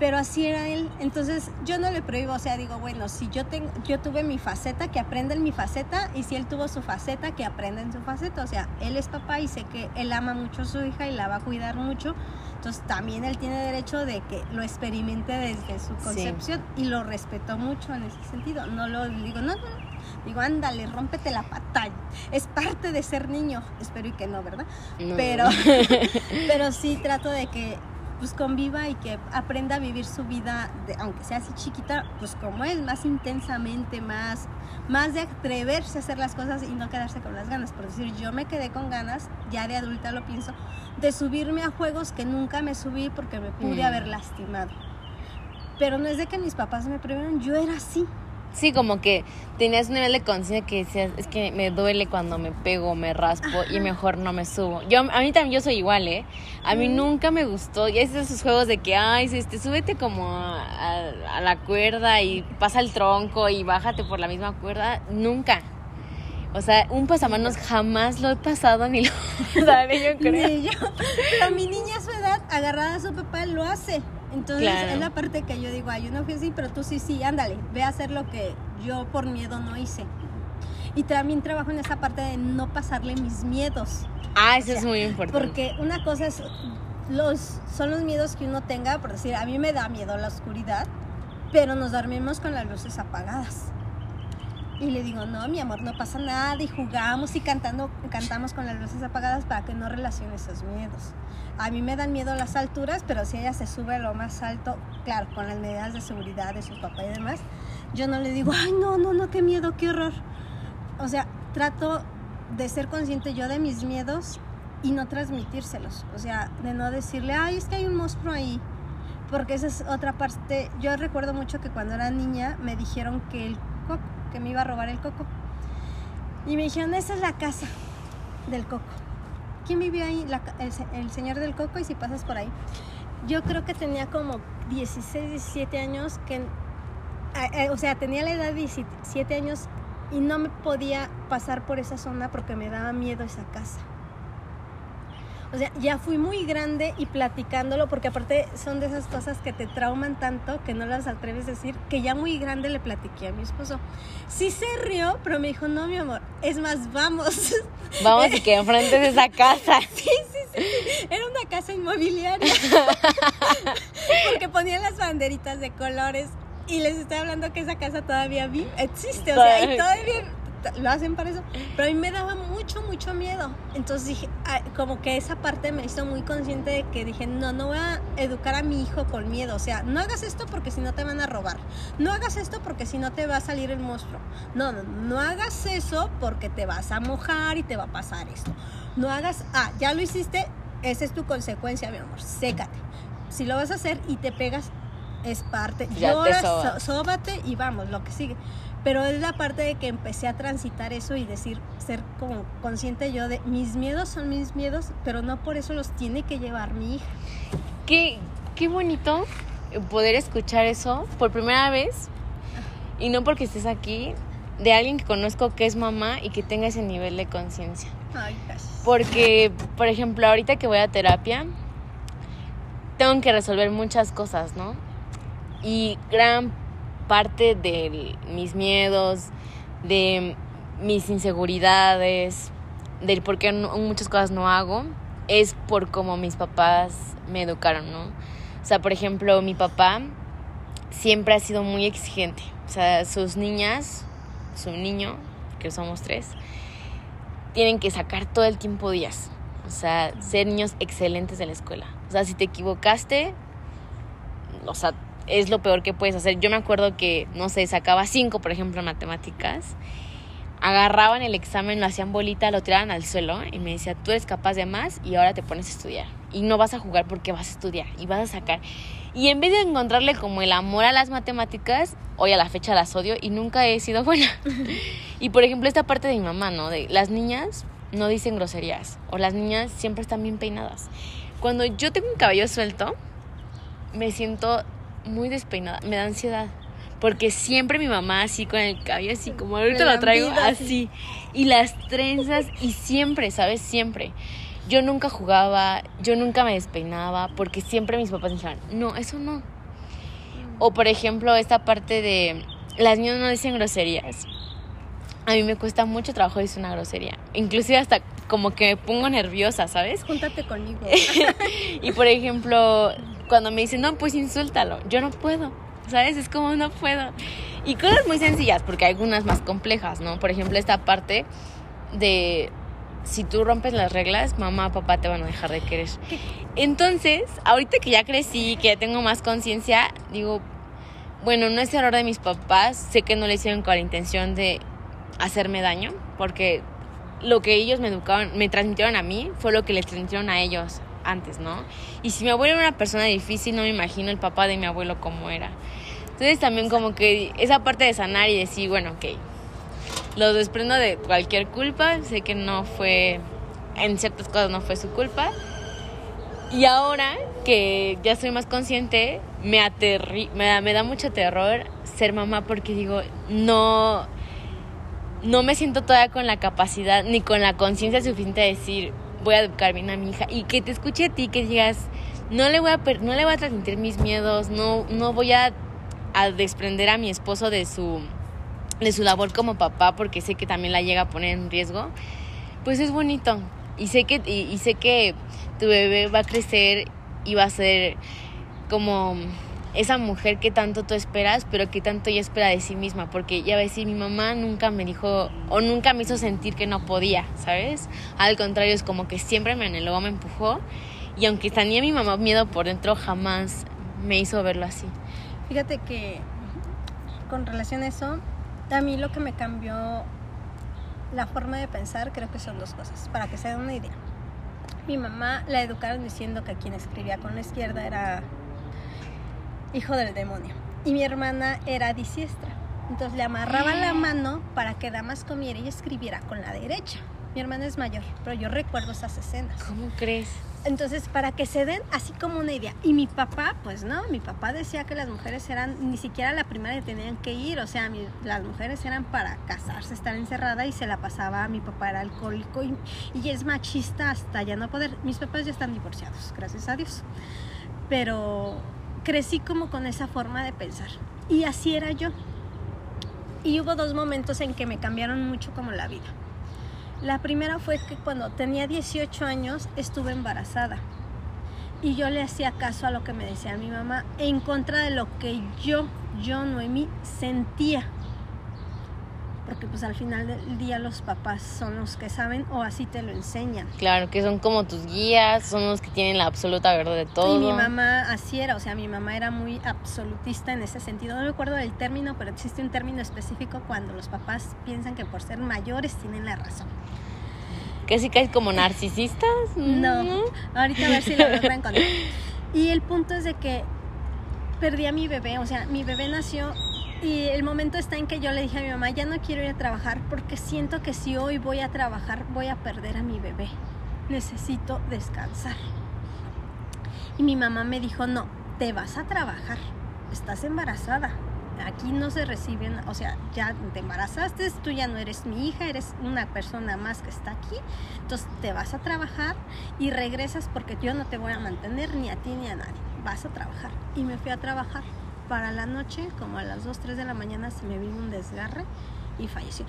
Pero así era él. Entonces yo no le prohíbo, o sea, digo, bueno, si yo tengo, yo tuve mi faceta, que aprenda en mi faceta, y si él tuvo su faceta, que aprenda en su faceta. O sea, él es papá y sé que él ama mucho a su hija y la va a cuidar mucho. Entonces también él tiene derecho de que lo experimente desde su concepción y lo respeto mucho en ese sentido. No lo digo, no, no, no. Digo, ándale, rómpete la pantalla. Es parte de ser niño. Espero y que no, ¿verdad? No. Pero, pero sí trato de que pues conviva y que aprenda a vivir su vida, de- aunque sea así chiquita, pues como es, más intensamente, más, más de atreverse a hacer las cosas y no quedarse con las ganas. Por decir, yo me quedé con ganas, ya de adulta lo pienso, de subirme a juegos que nunca me subí porque me pude Mm. haber lastimado. Pero no es de que mis papás me prohibieron, yo era así. Sí, como que tenías un nivel de conciencia que decías, es que me duele cuando me pego, me raspo y mejor no me subo. Yo, a mí también, yo soy igual, ¿eh? A mí Mm. nunca me gustó. Y es esos juegos de que, ay, este, súbete como a, a- a la cuerda y pasa el tronco y bájate por la misma cuerda. Nunca. O sea, un pasamanos jamás lo he pasado ni lo daré, yo creo. Ni yo. Pero mi niña a su edad, agarrada a su papá, lo hace. Entonces Claro. es la parte que yo digo, ay, yo no fui así, pero tú sí, sí, ándale, ve a hacer lo que yo por miedo no hice. Y también trabajo en esa parte de no pasarle mis miedos. Ah, eso O sea, es muy importante. Porque una cosa es, los, son los miedos que uno tenga, por decir, a mí me da miedo la oscuridad, pero nos dormimos con las luces apagadas. Y le digo, no, mi amor, no pasa nada, y jugamos y cantando, cantamos con las luces apagadas para que no relacione esos miedos. A mí me dan miedo las alturas, pero si ella se sube a lo más alto, claro, con las medidas de seguridad de su papá y demás, yo no le digo, ay, no, no, no, qué miedo, qué horror. O sea, trato de ser consciente yo de mis miedos y no transmitírselos. O sea, de no decirle, ay, es que hay un monstruo ahí. Porque esa es otra parte. Yo recuerdo mucho que cuando era niña me dijeron que el coco, que me iba a robar el coco. Y me dijeron, esa es la casa del coco. ¿Quién vivió ahí? El, el señor del coco y si pasas por ahí. Yo creo que tenía como 16, 17 años que... o sea, tenía la edad de 17 años y no me podía pasar por esa zona porque me daba miedo esa casa. O sea, ya fui muy grande y platicándolo, porque aparte son de esas cosas que te trauman tanto que no las atreves a decir, que ya muy grande le platiqué a mi esposo. Sí se rió, pero me dijo, no, mi amor, es más, vamos. Vamos y que enfrente de esa casa. Sí, sí, sí. Era una casa inmobiliaria. porque ponían las banderitas de colores y les estoy hablando que esa casa todavía vi, existe, o sea, y todavía lo hacen para eso. Pero a mí me daba mucho, mucho miedo. Entonces dije, como que esa parte me hizo muy consciente de que dije, no, no voy a educar a mi hijo con miedo. O sea, no hagas esto porque si no te van a robar. No hagas esto porque si no te va a salir el monstruo. No, no, no hagas eso porque te vas a mojar y te va a pasar esto. No hagas, ah, ya lo hiciste, esa es tu consecuencia, mi amor, sécate. Si lo vas a hacer y te pegas, es parte. Ya te Llora, so- sóbate y vamos, lo que sigue. Pero es la parte de que empecé a transitar eso y decir, ser como consciente yo de mis miedos son mis miedos, pero no por eso los tiene que llevar mi hija. Qué, qué bonito poder escuchar eso por primera vez y no porque estés aquí, de alguien que conozco que es mamá y que tenga ese nivel de conciencia. Ay, gracias. Porque, por ejemplo, ahorita que voy a terapia, tengo que resolver muchas cosas, ¿no? Y gran parte de mis miedos, de mis inseguridades, del por qué muchas cosas no hago, es por cómo mis papás me educaron, ¿no? O sea, por ejemplo, mi papá siempre ha sido muy exigente. O sea, sus niñas, su niño, que somos tres, tienen que sacar todo el tiempo días. O sea, ser niños excelentes de la escuela. O sea, si te equivocaste, o sea, es lo peor que puedes hacer. Yo me acuerdo que, no sé, sacaba cinco, por ejemplo, en matemáticas. Agarraban el examen, lo hacían bolita, lo tiraban al suelo y me decía, tú eres capaz de más y ahora te pones a estudiar. Y no vas a jugar porque vas a estudiar y vas a sacar. Y en vez de encontrarle como el amor a las matemáticas, hoy a la fecha las odio y nunca he sido buena. y por ejemplo, esta parte de mi mamá, ¿no? De las niñas no dicen groserías o las niñas siempre están bien peinadas. Cuando yo tengo un cabello suelto, me siento muy despeinada, me da ansiedad. Porque siempre mi mamá así con el cabello así, como ahorita lo traigo así. Y las trenzas y siempre, ¿sabes? Siempre. Yo nunca jugaba, yo nunca me despeinaba, porque siempre mis papás me decían, no, eso no. O por ejemplo, esta parte de las niñas no dicen groserías. A mí me cuesta mucho trabajo decir una grosería. Inclusive hasta como que me pongo nerviosa, ¿sabes? Júntate conmigo. Y por ejemplo, cuando me dicen, no, pues insúltalo, yo no puedo, ¿sabes? Es como no puedo. Y cosas muy sencillas, porque hay algunas más complejas, ¿no? Por ejemplo, esta parte de si tú rompes las reglas, mamá, papá te van a dejar de querer. Entonces, ahorita que ya crecí, que ya tengo más conciencia, digo, bueno, no es error de mis papás, sé que no le hicieron con la intención de hacerme daño, porque lo que ellos me educaron, me transmitieron a mí, fue lo que les transmitieron a ellos antes, ¿no? Y si mi abuelo era una persona difícil, no me imagino el papá de mi abuelo cómo era. Entonces también como que esa parte de sanar y decir, bueno, ok, lo desprendo de cualquier culpa, sé que no fue, en ciertas cosas no fue su culpa. Y ahora que ya soy más consciente, me, aterri me, da, me da mucho terror ser mamá porque digo, no, no me siento todavía con la capacidad ni con la conciencia suficiente de decir, voy a educar bien a mi hija y que te escuche a ti, que digas, no le voy a, no le voy a transmitir mis miedos, no, no voy a, a desprender a mi esposo de su, de su labor como papá porque sé que también la llega a poner en riesgo, pues es bonito. Y sé que, y sé que tu bebé va a crecer y va a ser como esa mujer que tanto tú esperas, pero que tanto ella espera de sí misma, porque ya a decir, mi mamá nunca me dijo o nunca me hizo sentir que no podía, ¿sabes? Al contrario, es como que siempre me anheló, me empujó, y aunque tenía mi mamá miedo por dentro, jamás me hizo verlo así. Fíjate que con relación a eso, a mí lo que me cambió la forma de pensar creo que son dos cosas, para que se den una idea. Mi mamá la educaron diciendo que quien escribía con la izquierda era hijo del demonio. Y mi hermana era disiestra. Entonces le amarraba la mano para que Damas comiera y escribiera con la derecha. Mi hermana es mayor, pero yo recuerdo esas escenas. ¿Cómo crees? Entonces, para que se den así como una idea. Y mi papá, pues no, mi papá decía que las mujeres eran, ni siquiera a la primaria tenían que ir, o sea, mi- las mujeres eran para casarse, estar encerrada y se la pasaba, mi papá era alcohólico y, y es machista hasta ya no poder. Mis papás ya están divorciados, gracias a Dios. Pero crecí como con esa forma de pensar. Y así era yo. Y hubo dos momentos en que me cambiaron mucho como la vida. La primera fue que cuando tenía 18 años estuve embarazada y yo le hacía caso a lo que me decía mi mamá en contra de lo que yo, yo Noemí, sentía. Porque pues al final del día los papás son los que saben o así te lo enseñan. Claro, que son como tus guías, son los que tienen la absoluta verdad de todo. Y mi mamá así era, o sea, mi mamá era muy absolutista en ese sentido. No me acuerdo del término, pero existe un término específico cuando los papás piensan que por ser mayores tienen la razón. Casi casi como narcisistas. No, ahorita a ver si lo logro encontrar. Y el punto es de que perdí a mi bebé, o sea, mi bebé nació y el momento está en que yo le dije a mi mamá, ya no quiero ir a trabajar porque siento que si hoy voy a trabajar voy a perder a mi bebé. Necesito descansar. Y mi mamá me dijo, no, te vas a trabajar, estás embarazada. Aquí no se reciben, o sea, ya te embarazaste, tú ya no eres mi hija, eres una persona más que está aquí. Entonces te vas a trabajar y regresas porque yo no te voy a mantener ni a ti ni a nadie. Vas a trabajar. Y me fui a trabajar. Para la noche, como a las 2, 3 de la mañana, se me vino un desgarre y falleció.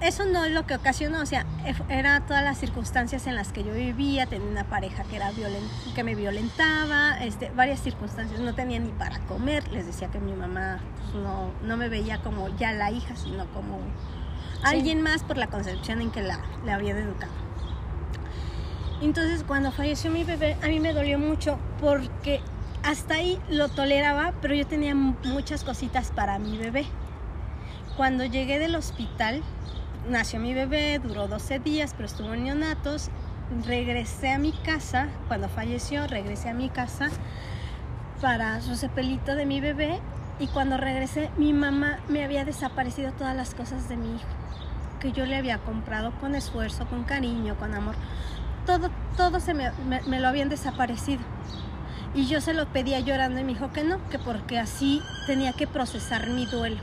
Eso no es lo que ocasionó, o sea, era todas las circunstancias en las que yo vivía, tenía una pareja que, era violen- que me violentaba, este, varias circunstancias, no tenía ni para comer, les decía que mi mamá pues, no, no me veía como ya la hija, sino como alguien más por la concepción en que la, la había educado. Entonces cuando falleció mi bebé a mí me dolió mucho porque hasta ahí lo toleraba, pero yo tenía mu- muchas cositas para mi bebé. Cuando llegué del hospital, nació mi bebé, duró 12 días, pero estuvo en neonatos. Regresé a mi casa, cuando falleció, regresé a mi casa para su cepelito de mi bebé. Y cuando regresé, mi mamá me había desaparecido todas las cosas de mi hijo, que yo le había comprado con esfuerzo, con cariño, con amor. Todo, todo se me, me- me lo habían desaparecido. Y yo se lo pedía llorando y me dijo que no, que porque así tenía que procesar mi duelo.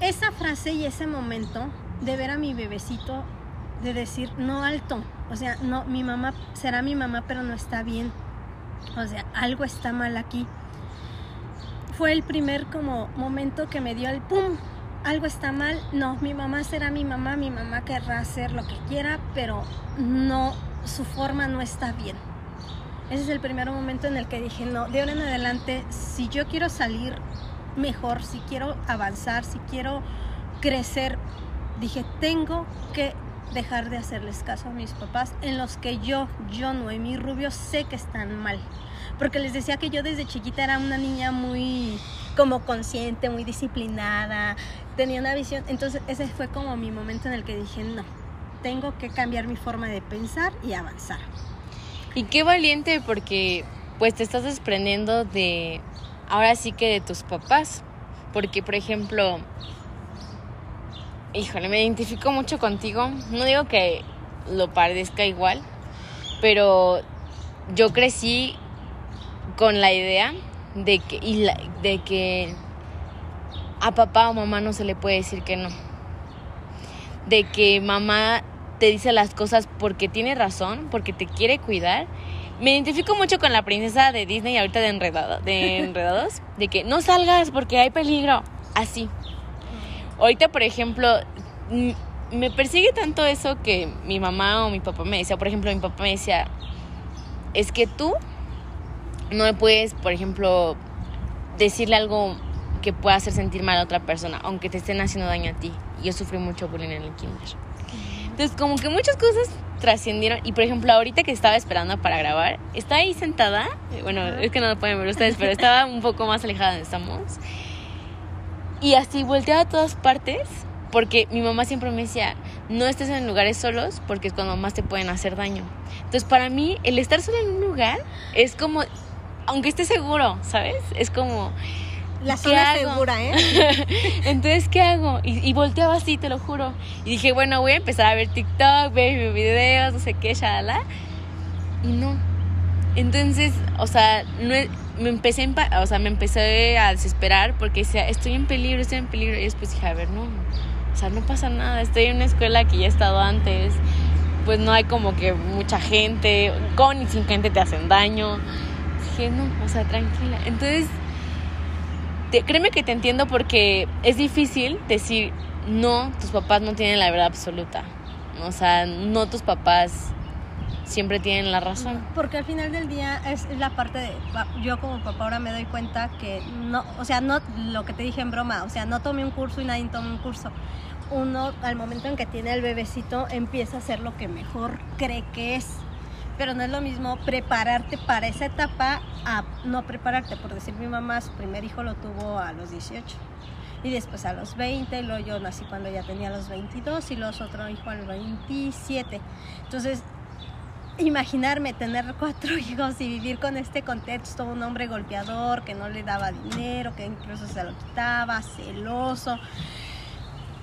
Esa frase y ese momento de ver a mi bebecito, de decir, no alto, o sea, no, mi mamá será mi mamá, pero no está bien. O sea, algo está mal aquí. Fue el primer como momento que me dio el pum, algo está mal. No, mi mamá será mi mamá, mi mamá querrá hacer lo que quiera, pero no, su forma no está bien. Ese es el primer momento en el que dije, no, de ahora en adelante, si yo quiero salir mejor, si quiero avanzar, si quiero crecer, dije, tengo que dejar de hacerles caso a mis papás en los que yo, yo, Noemí Rubio, sé que están mal. Porque les decía que yo desde chiquita era una niña muy como consciente, muy disciplinada, tenía una visión. Entonces ese fue como mi momento en el que dije, no, tengo que cambiar mi forma de pensar y avanzar. Y qué valiente porque pues te estás desprendiendo de ahora sí que de tus papás. Porque por ejemplo, híjole, me identifico mucho contigo. No digo que lo parezca igual, pero yo crecí con la idea de que, y de que a papá o mamá no se le puede decir que no. De que mamá te dice las cosas porque tiene razón, porque te quiere cuidar. Me identifico mucho con la princesa de Disney ahorita de, enredado, de Enredados, de que no salgas porque hay peligro. Así. Ahorita, por ejemplo, me persigue tanto eso que mi mamá o mi papá me decía, por ejemplo, mi papá me decía, es que tú no me puedes, por ejemplo, decirle algo que pueda hacer sentir mal a otra persona, aunque te estén haciendo daño a ti. Yo sufrí mucho bullying en el kinder. Entonces, como que muchas cosas trascendieron. Y por ejemplo, ahorita que estaba esperando para grabar, estaba ahí sentada. eh, Bueno, es que no lo pueden ver ustedes, pero estaba un poco más alejada de donde estamos. Y así volteaba a todas partes. Porque mi mamá siempre me decía, no estés en lugares solos porque es cuando más te pueden hacer daño. Entonces, para mí, el estar solo en un lugar es como, aunque esté seguro, ¿sabes? Es como, La ¿Qué zona hago? segura, ¿eh? entonces, ¿qué hago? Y, y volteaba así, te lo juro. Y dije, bueno, voy a empezar a ver TikTok, ver mis videos, no sé qué, shalala. Y no, Entonces, o sea, no me empecé, o sea, me empecé a desesperar porque decía, estoy en peligro, estoy en peligro. Y después dije, a ver, no, o sea, no pasa nada, estoy en una escuela que ya he estado antes, pues no hay como que mucha gente, con y sin gente te hacen daño. Dije, no, o sea, tranquila. Entonces, créeme que te entiendo porque es difícil decir, no, tus papás no tienen la verdad absoluta. O sea, no tus papás siempre tienen la razón. Porque al final del día es, la parte de, yo como papá ahora me doy cuenta que no, o sea, no lo que te dije en broma, o sea, no tomé un curso y nadie toma un curso. Uno al momento en que tiene el bebecito empieza a hacer lo que mejor cree que es. Pero no es lo mismo prepararte para esa etapa a no prepararte. Por decir, mi mamá su primer hijo lo tuvo a los 18 y después a los 20, y luego yo nací cuando ya tenía los 22 y los otro hijo a los 27. Entonces, imaginarme tener cuatro hijos y vivir con este contexto, un hombre golpeador que no le daba dinero, que incluso se lo quitaba, celoso.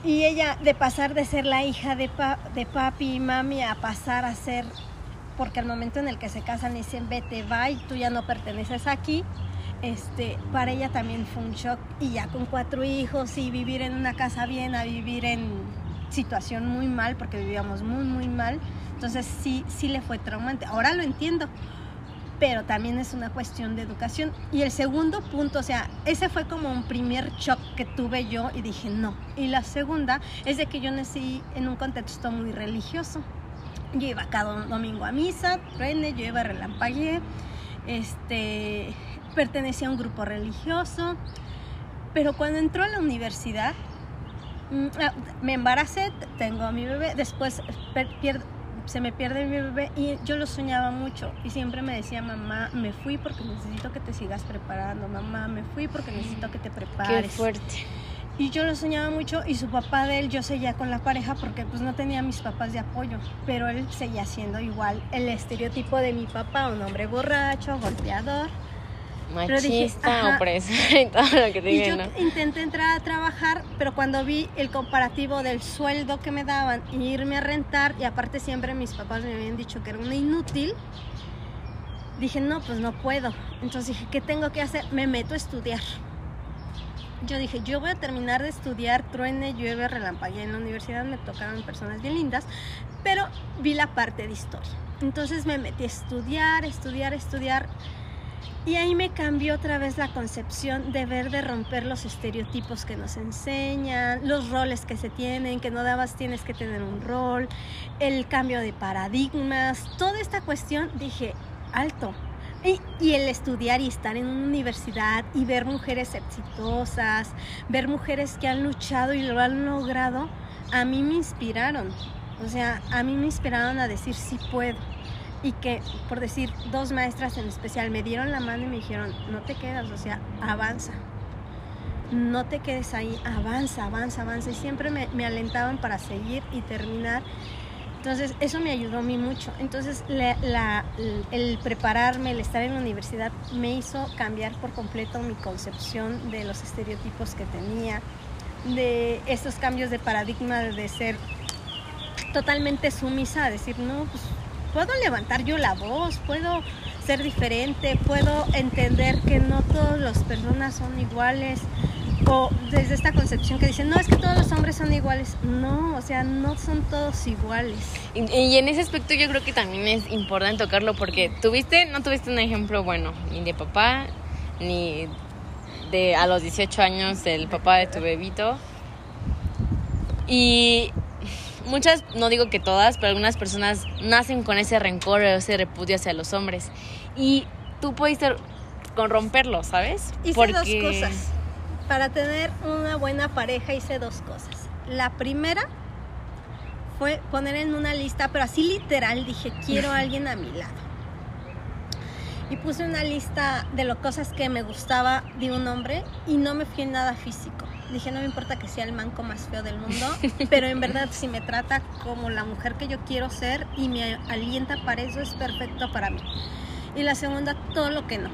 Y ella de pasar de ser la hija de, pa- de papi y mami a pasar a ser, porque al momento en el que se casan dicen vete, y tú ya no perteneces aquí, este, para ella también fue un shock. Y ya con cuatro hijos y vivir en una casa bien a vivir en situación muy mal, porque vivíamos muy, muy mal. Entonces sí, sí le fue traumante. Ahora lo entiendo, pero también es una cuestión de educación. Y el segundo punto, o sea, ese fue como un primer shock que tuve yo y dije no. Y la segunda es de que yo nací en un contexto muy religioso. Yo iba cada domingo a misa, prende, yo iba a relampagué, este, pertenecía a un grupo religioso, pero cuando entró a la universidad, mm, ah, me embaracé, tengo a mi bebé, después se me pierde mi bebé y yo lo soñaba mucho y siempre me decía mamá, me fui porque necesito que te sigas preparando, mamá, me fui porque necesito que te Qué prepares. fuerte. Y yo lo soñaba mucho y su papá de él, yo seguía con la pareja porque pues no tenía a mis papás de apoyo, pero él seguía siendo igual el estereotipo de mi papá, un hombre borracho, golpeador. Machista, opresor y todo lo que te Y yo ¿no? intenté entrar a trabajar, pero cuando vi el comparativo del sueldo que me daban y irme a rentar, y aparte siempre mis papás me habían dicho que era una inútil, dije, no, pues no puedo. Entonces dije, ¿qué tengo que hacer? Me meto a estudiar. Yo dije, yo voy a terminar de estudiar, truene, llueve, relampaguea. En la universidad me tocaron personas bien lindas, pero vi la parte de historia. Entonces me metí a estudiar, estudiar, estudiar. Y ahí me cambió otra vez la concepción de ver, de romper los estereotipos que nos enseñan, los roles que se tienen, que no dabas tienes que tener un rol, el cambio de paradigmas, toda esta cuestión, dije, alto. Y, el estudiar y estar en una universidad y ver mujeres exitosas, ver mujeres que han luchado y lo han logrado, a mí me inspiraron. O sea, a mí me inspiraron a decir sí puedo y que, por decir, dos maestras en especial me dieron la mano y me dijeron, no te quedas, o sea, avanza. No te quedes ahí, avanza, avanza, avanza. Y siempre me, me alentaban para seguir y terminar. Entonces, eso me ayudó a mí mucho. Entonces, el prepararme, el estar en la universidad, me hizo cambiar por completo mi concepción de los estereotipos que tenía, de estos cambios de paradigma de ser totalmente sumisa, decir, no, pues puedo levantar yo la voz, puedo ser diferente, puedo entender que no todas las personas son iguales. O desde esta concepción que dicen, no, es que todos los hombres son iguales. No, o sea, no son todos iguales. Y, y en ese aspecto yo creo que también es importante tocarlo porque tuviste, no tuviste un ejemplo bueno, ni de papá, ni de a los 18 años del papá de tu bebito. Y muchas, no digo que todas, pero algunas personas nacen con ese rencor o ese repudio hacia los hombres. Y tú pudiste corromperlo, ¿sabes? Hice dos cosas. Para tener una buena pareja hice dos cosas. La primera fue poner en una lista, pero así literal dije, quiero a alguien a mi lado. Y puse una lista de las cosas que me gustaba de un hombre y no me fui en nada físico. Dije, no me importa que sea el manco más feo del mundo, pero en verdad si me trata como la mujer que yo quiero ser y me alienta para eso es perfecto para mí. Y la segunda, todo lo que no.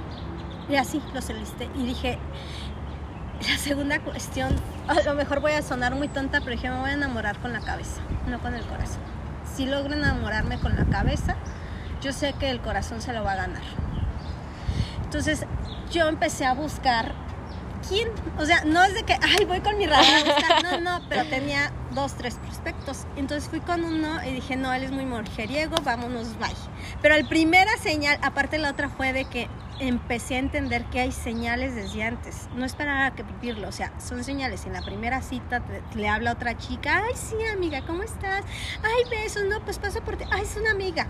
Y así los enlisté. Y dije, la segunda cuestión, a lo mejor voy a sonar muy tonta, pero dije, me voy a enamorar con la cabeza, no con el corazón. Si logro enamorarme con la cabeza, yo sé que el corazón se lo va a ganar. Entonces yo empecé a buscar quién, o sea, no es de que, ay, voy con mi radar no, no, pero tenía dos, tres prospectos. Entonces fui con uno y dije, no, él es muy mujeriego, vámonos, bye. Pero la primera señal, aparte la otra fue de que empecé a entender que hay señales desde antes. No esperar a que vivirlo, o sea, son señales. En la primera cita le habla a otra chica, ay, sí, amiga, ¿cómo estás? Ay, besos, no, pues pasa por ti, ay, es una amiga.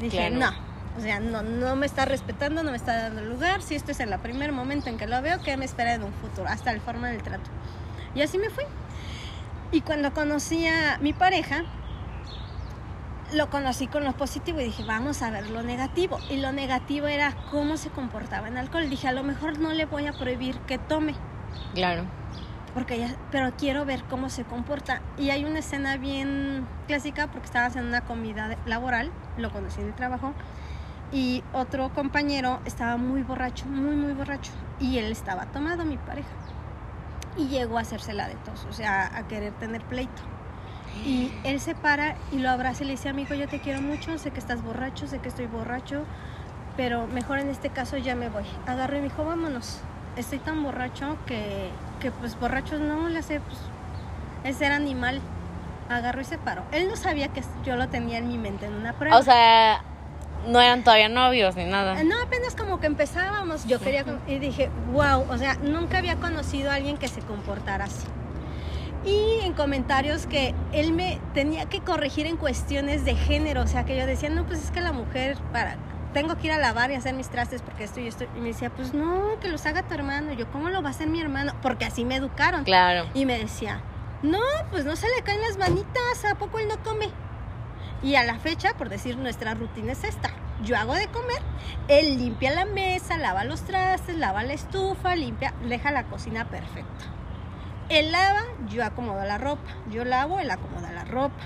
Dije, no, o sea, no, no me está respetando, no me está dando lugar. Si esto es el primer momento en que lo veo, ¿qué me espera en un futuro? Hasta el forma del trato. Y así me fui. Y cuando conocí a mi pareja, lo conocí con lo positivo y dije, vamos a ver lo negativo. Y lo negativo era cómo se comportaba en alcohol. Dije, a lo mejor no le voy a prohibir que tome. Claro. Porque ya, pero quiero ver cómo se comporta. Y hay una escena bien clásica porque estabas en una comida laboral, lo conocí en el trabajo, y otro compañero estaba muy borracho, muy, muy borracho. Y él estaba tomado, mi pareja. Y llegó a hacérsela de tos, o sea, a querer tener pleito. Y él se para y lo abraza y le dice, amigo, yo te quiero mucho, sé que estás borracho, sé que estoy borracho, pero mejor en este caso ya me voy. Agarró y me dijo, vámonos. Estoy tan borracho que, que pues borrachos no le hace, pues, es ser animal. Agarró y se paró. Él no sabía que yo lo tenía en mi mente en una prueba. O sea, no eran todavía novios ni nada. No, apenas como que empezábamos. Yo quería y dije, wow, o sea, nunca había conocido a alguien que se comportara así y en comentarios que él me tenía que corregir en cuestiones de género, o sea, que yo decía, no, pues es que la mujer para tengo que ir a lavar y hacer mis trastes porque estoy y estoy y me decía, pues no, que los haga tu hermano. yo, ¿cómo lo va a hacer mi hermano? Porque así me educaron. Claro. Y me decía, "No, pues no se le caen las manitas, a poco él no come?" Y a la fecha, por decir, nuestra rutina es esta. Yo hago de comer, él limpia la mesa, lava los trastes, lava la estufa, limpia, deja la cocina perfecta. Él lava, yo acomodo la ropa. Yo lavo, él acomoda la ropa.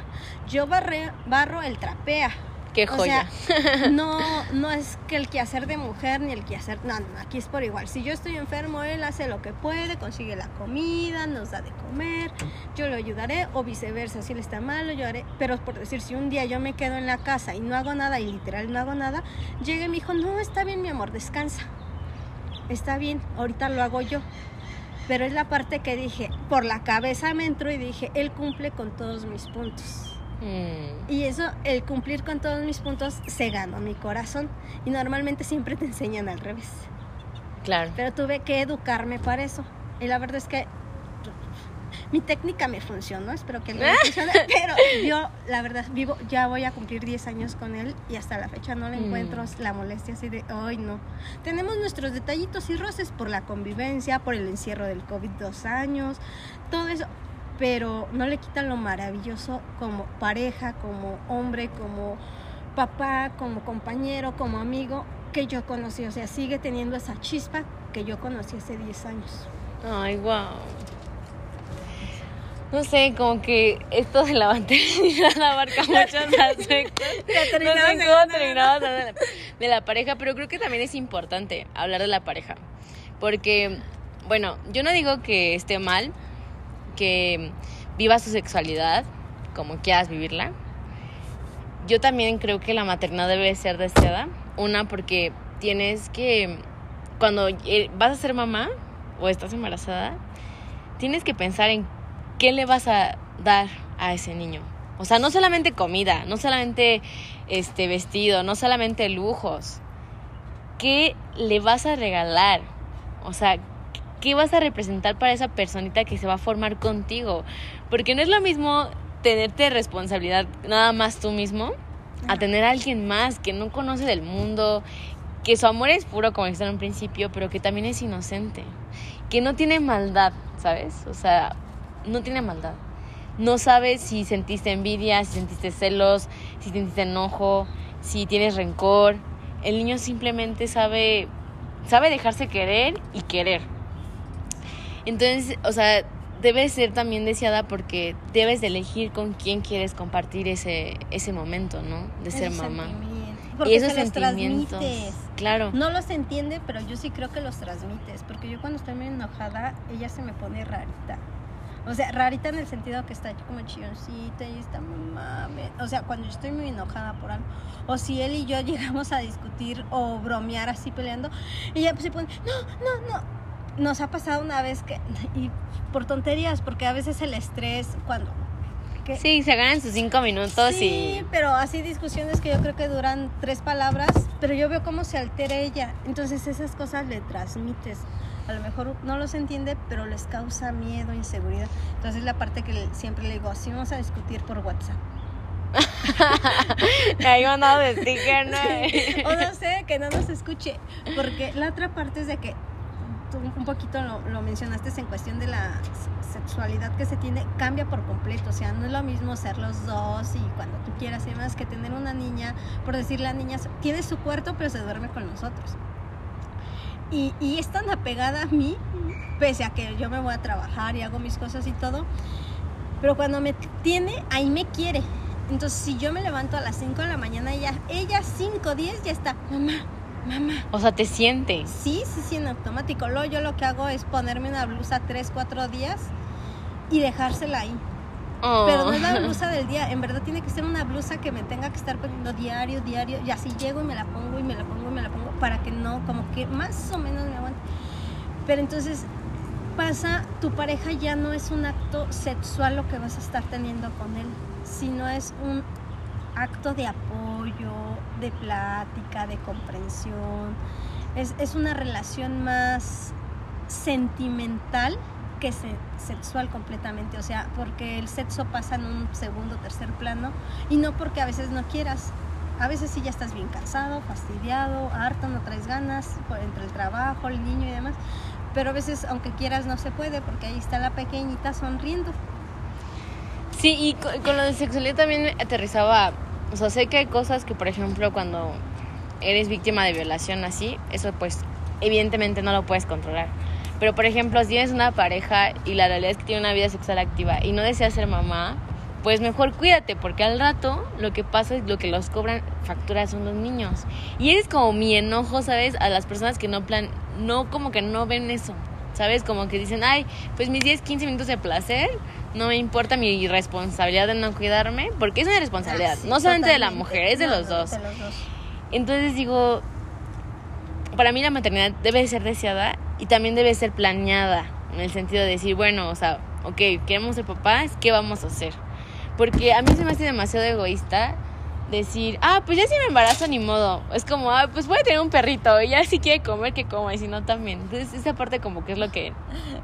Yo barre, barro, él trapea. Qué joya. no, no es que el quehacer de mujer ni el quehacer. No, no, aquí es por igual. Si yo estoy enfermo, él hace lo que puede, consigue la comida, nos da de comer. Yo lo ayudaré, o viceversa. Si él está malo, yo haré. Pero por decir, si un día yo me quedo en la casa y no hago nada, y literal no hago nada, llega y me dijo: No, está bien, mi amor, descansa. Está bien, ahorita lo hago yo pero es la parte que dije, por la cabeza me entró y dije, él cumple con todos mis puntos. Mm. Y eso, el cumplir con todos mis puntos, se ganó mi corazón. Y normalmente siempre te enseñan al revés. Claro. Pero tuve que educarme para eso. Y la verdad es que mi técnica me funcionó, espero que me funcione, pero yo, la verdad, vivo, ya voy a cumplir 10 años con él y hasta la fecha no le mm. encuentro la molestia así de, hoy no. Tenemos nuestros detallitos y roces por la convivencia, por el encierro del COVID dos años, todo eso, pero no le quitan lo maravilloso como pareja, como hombre, como papá, como compañero, como amigo que yo conocí, o sea, sigue teniendo esa chispa que yo conocí hace 10 años. Ay, wow no sé, como que esto de la maternidad abarca muchos aspectos. no sé cómo terminamos de la pareja, pero creo que también es importante hablar de la pareja. Porque, bueno, yo no digo que esté mal que viva su sexualidad como quieras vivirla. Yo también creo que la maternidad debe ser deseada. Una, porque tienes que, cuando eh, vas a ser mamá o estás embarazada, tienes que pensar en ¿qué le vas a dar a ese niño? O sea, no solamente comida, no solamente este vestido, no solamente lujos. ¿Qué le vas a regalar? O sea, ¿qué vas a representar para esa personita que se va a formar contigo? Porque no es lo mismo tenerte responsabilidad nada más tú mismo a tener a alguien más que no conoce del mundo, que su amor es puro, como dijiste en un principio, pero que también es inocente, que no tiene maldad, ¿sabes? O sea, no tiene maldad. No sabes si sentiste envidia, si sentiste celos, si sentiste enojo, si tienes rencor. El niño simplemente sabe, sabe dejarse querer y querer. Entonces, o sea, debe ser también deseada porque debes de elegir con quién quieres compartir ese, ese momento, ¿no? De ser mamá. y esos sentimientos. Claro. No los entiende, pero yo sí creo que los transmites. Porque yo cuando estoy muy enojada, ella se me pone rarita. O sea, rarita en el sentido que está como chilloncita y está mamá. O sea, cuando yo estoy muy enojada por algo. O si él y yo llegamos a discutir o bromear así peleando. Y ella pues se pone, no, no, no. Nos ha pasado una vez que. Y por tonterías, porque a veces el estrés, cuando Sí, se ganan sus cinco minutos sí, y... pero así discusiones que yo creo que duran tres palabras, pero yo veo cómo se altera ella. Entonces esas cosas le transmites. A lo mejor no los entiende, pero les causa miedo, inseguridad. Entonces la parte que siempre le digo, así vamos a discutir por WhatsApp. Ahí mandado de sticker, ¿no? O no sé, que no nos escuche. Porque la otra parte es de que tú un poquito lo, lo mencionaste en cuestión de la sexualidad que se tiene cambia por completo. O sea, no es lo mismo ser los dos y cuando tú quieras y más que tener una niña, por decir la niña tiene su cuarto pero se duerme con nosotros. Y, y es tan apegada a mí, pese a que yo me voy a trabajar y hago mis cosas y todo, pero cuando me tiene, ahí me quiere. Entonces, si yo me levanto a las 5 de la mañana, ella, ella 5, 10 ya está, mamá, mamá. O sea, te siente. Sí, sí, sí, en automático. Luego yo lo que hago es ponerme una blusa 3, 4 días y dejársela ahí. Pero no es la oh. blusa del día, en verdad tiene que ser una blusa que me tenga que estar poniendo diario, diario, y así llego y me la pongo y me la pongo y me la pongo para que no, como que más o menos me aguante. Pero entonces pasa, tu pareja ya no es un acto sexual lo que vas a estar teniendo con él, sino es un acto de apoyo, de plática, de comprensión. Es, es una relación más sentimental que se, sexual completamente, o sea, porque el sexo pasa en un segundo, tercer plano y no porque a veces no quieras. A veces sí ya estás bien cansado, fastidiado, harto, no traes ganas entre el trabajo, el niño y demás, pero a veces aunque quieras no se puede porque ahí está la pequeñita sonriendo. Sí, y con, lo de sexualidad también aterrizaba, o sea, sé que hay cosas que, por ejemplo, cuando eres víctima de violación así, eso pues evidentemente no lo puedes controlar pero por ejemplo, si tienes una pareja y la realidad es que tiene una vida sexual activa y no desea ser mamá, pues mejor cuídate, porque al rato lo que pasa es lo que los cobran facturas son los niños. Y eres como mi enojo, ¿sabes? A las personas que no plan, no como que no ven eso, ¿sabes? Como que dicen, ay, pues mis 10, 15 minutos de placer, no me importa mi responsabilidad de no cuidarme, porque es una responsabilidad, ah, no solamente de la mujer, es de, los dos. de los dos. Entonces digo, para mí la maternidad debe ser deseada y también debe ser planeada, en el sentido de decir, bueno, o sea, ok, queremos ser papás, ¿qué vamos a hacer? Porque a mí se me hace demasiado egoísta decir, ah, pues ya si me embarazo ni modo. Es como, ah, pues voy a tener un perrito. Y ya si quiere comer, que coma. Y si no, también. Entonces, esa parte como que es lo que...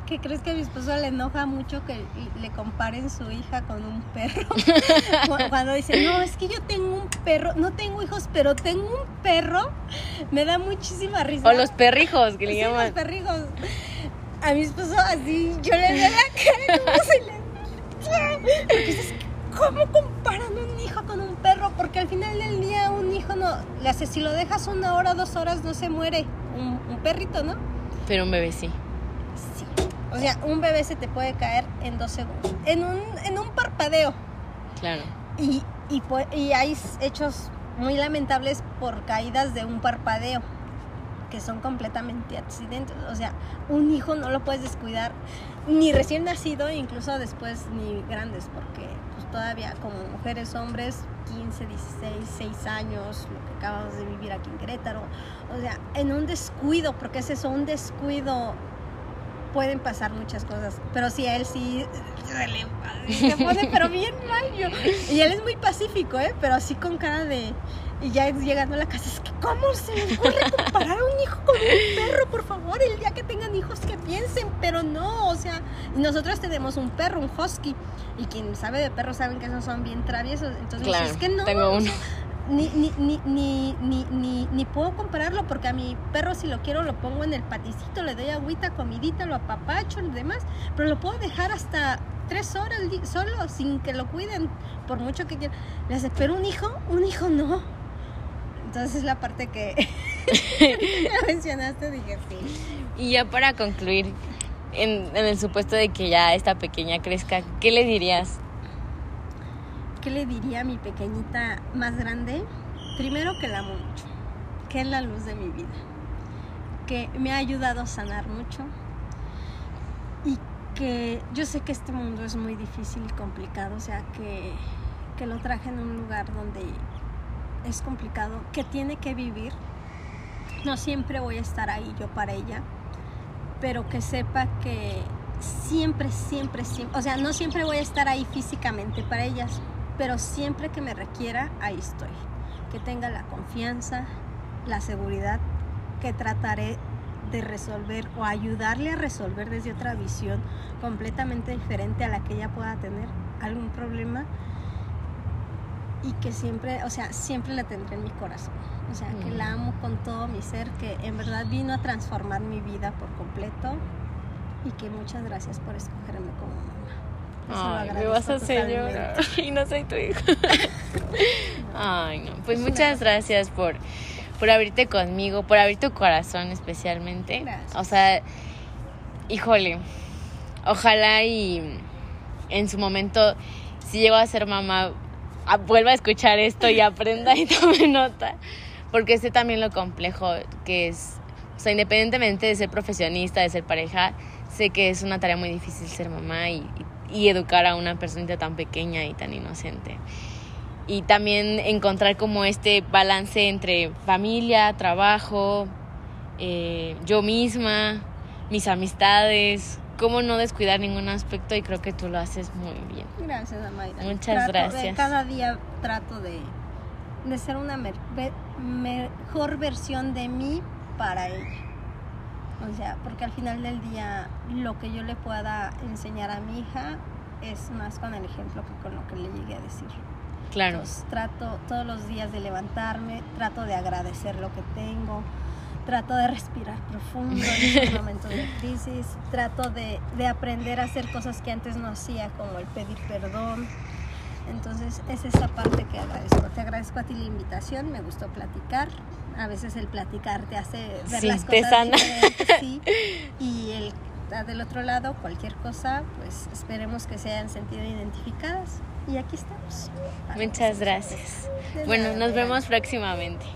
¿Qué crees que a mi esposo le enoja mucho que le comparen su hija con un perro? Cuando dice, no, es que yo tengo un perro. No tengo hijos, pero tengo un perro. Me da muchísima risa. O los perrijos, que le sí, llaman. los perrijos. A mi esposo así, yo le veo la cara como se le... Porque es ¿Cómo comparan un hijo con un perro? Porque al final del día un hijo no, le hace, si lo dejas una hora, dos horas, no se muere. Un, perrito, ¿no? Pero un bebé sí. Sí. O sea, un bebé se te puede caer en dos segundos. En un, en un parpadeo. Claro. Y, y, y hay hechos muy lamentables por caídas de un parpadeo que son completamente accidentes. O sea, un hijo no lo puedes descuidar ni recién nacido, incluso después ni grandes, porque todavía como mujeres, hombres, 15, 16, 6 años, lo que acabamos de vivir aquí en Querétaro. O sea, en un descuido, porque es eso, un descuido, pueden pasar muchas cosas. Pero sí, a él sí se pone, pero bien mal. y él es muy pacífico, ¿eh? Pero así con cara de y ya llegando a la casa, es que ¿cómo se les ocurre comparar a un hijo con un perro? Por favor, el día que tengan hijos que piensen, pero no, o sea, nosotros tenemos un perro, un husky, y quien sabe de perros saben que esos son bien traviesos, entonces es que no. Tengo uno. Ni, ni, ni, ni, ni, ni, puedo compararlo porque a mi perro si lo quiero lo pongo en el paticito, le doy agüita, comidita, lo apapacho y demás, pero lo puedo dejar hasta tres horas solo sin que lo cuiden, por mucho que quieran. Pero un hijo, un hijo no. Entonces la parte que mencionaste dije sí. Y ya para concluir, en, el supuesto de que ya esta pequeña crezca, ¿qué le dirías? ¿Qué le diría a mi pequeñita más grande? Primero que la amo mucho, que es la luz de mi vida, que me ha ayudado a sanar mucho y que yo sé que este mundo es muy difícil y complicado, o sea, que, que lo traje en un lugar donde es complicado, que tiene que vivir. No siempre voy a estar ahí yo para ella, pero que sepa que siempre, siempre, siempre, o sea, no siempre voy a estar ahí físicamente para ellas, pero siempre que me requiera, ahí estoy. Que tenga la confianza, la seguridad, que trataré de resolver o ayudarle a resolver desde otra visión completamente diferente a la que ella pueda tener algún problema y que siempre, o sea, siempre la tendré en mi corazón. O sea, que la amo con todo mi ser, que en verdad vino a transformar mi vida por completo y que muchas gracias por escogerme como mamá. Ay, me vas a hacer llorar y no soy tu hija. Ay, no. Pues muchas gracias por por abrirte conmigo, por abrir tu corazón especialmente. O sea, híjole, ojalá y en su momento, si llego a ser mamá, vuelva a escuchar esto y aprenda y tome nota. Porque sé también lo complejo que es, o sea, independientemente de ser profesionista, de ser pareja, sé que es una tarea muy difícil ser mamá y, y educar a una personita tan pequeña y tan inocente y también encontrar como este balance entre familia, trabajo, eh, yo misma, mis amistades, cómo no descuidar ningún aspecto y creo que tú lo haces muy bien. Gracias, Amaira. Muchas gracias. cada día trato de, de ser una mejor versión de mí para ella. O sea, porque al final del día lo que yo le pueda enseñar a mi hija es más con el ejemplo que con lo que le llegué a decir. Claro. trato todos los días de levantarme, trato de agradecer lo que tengo, trato de respirar profundo en estos momentos de crisis, trato de, de, aprender a hacer cosas que antes no hacía, como el pedir perdón. Entonces es esa parte que agradezco. Te agradezco a ti la invitación, me gustó platicar. A veces el platicar te hace ver las cosas sana. sí. Y el del otro lado, cualquier cosa, pues esperemos que se hayan sentido identificadas. Y aquí estamos. Muchas gracias. Bueno, nos vemos próximamente.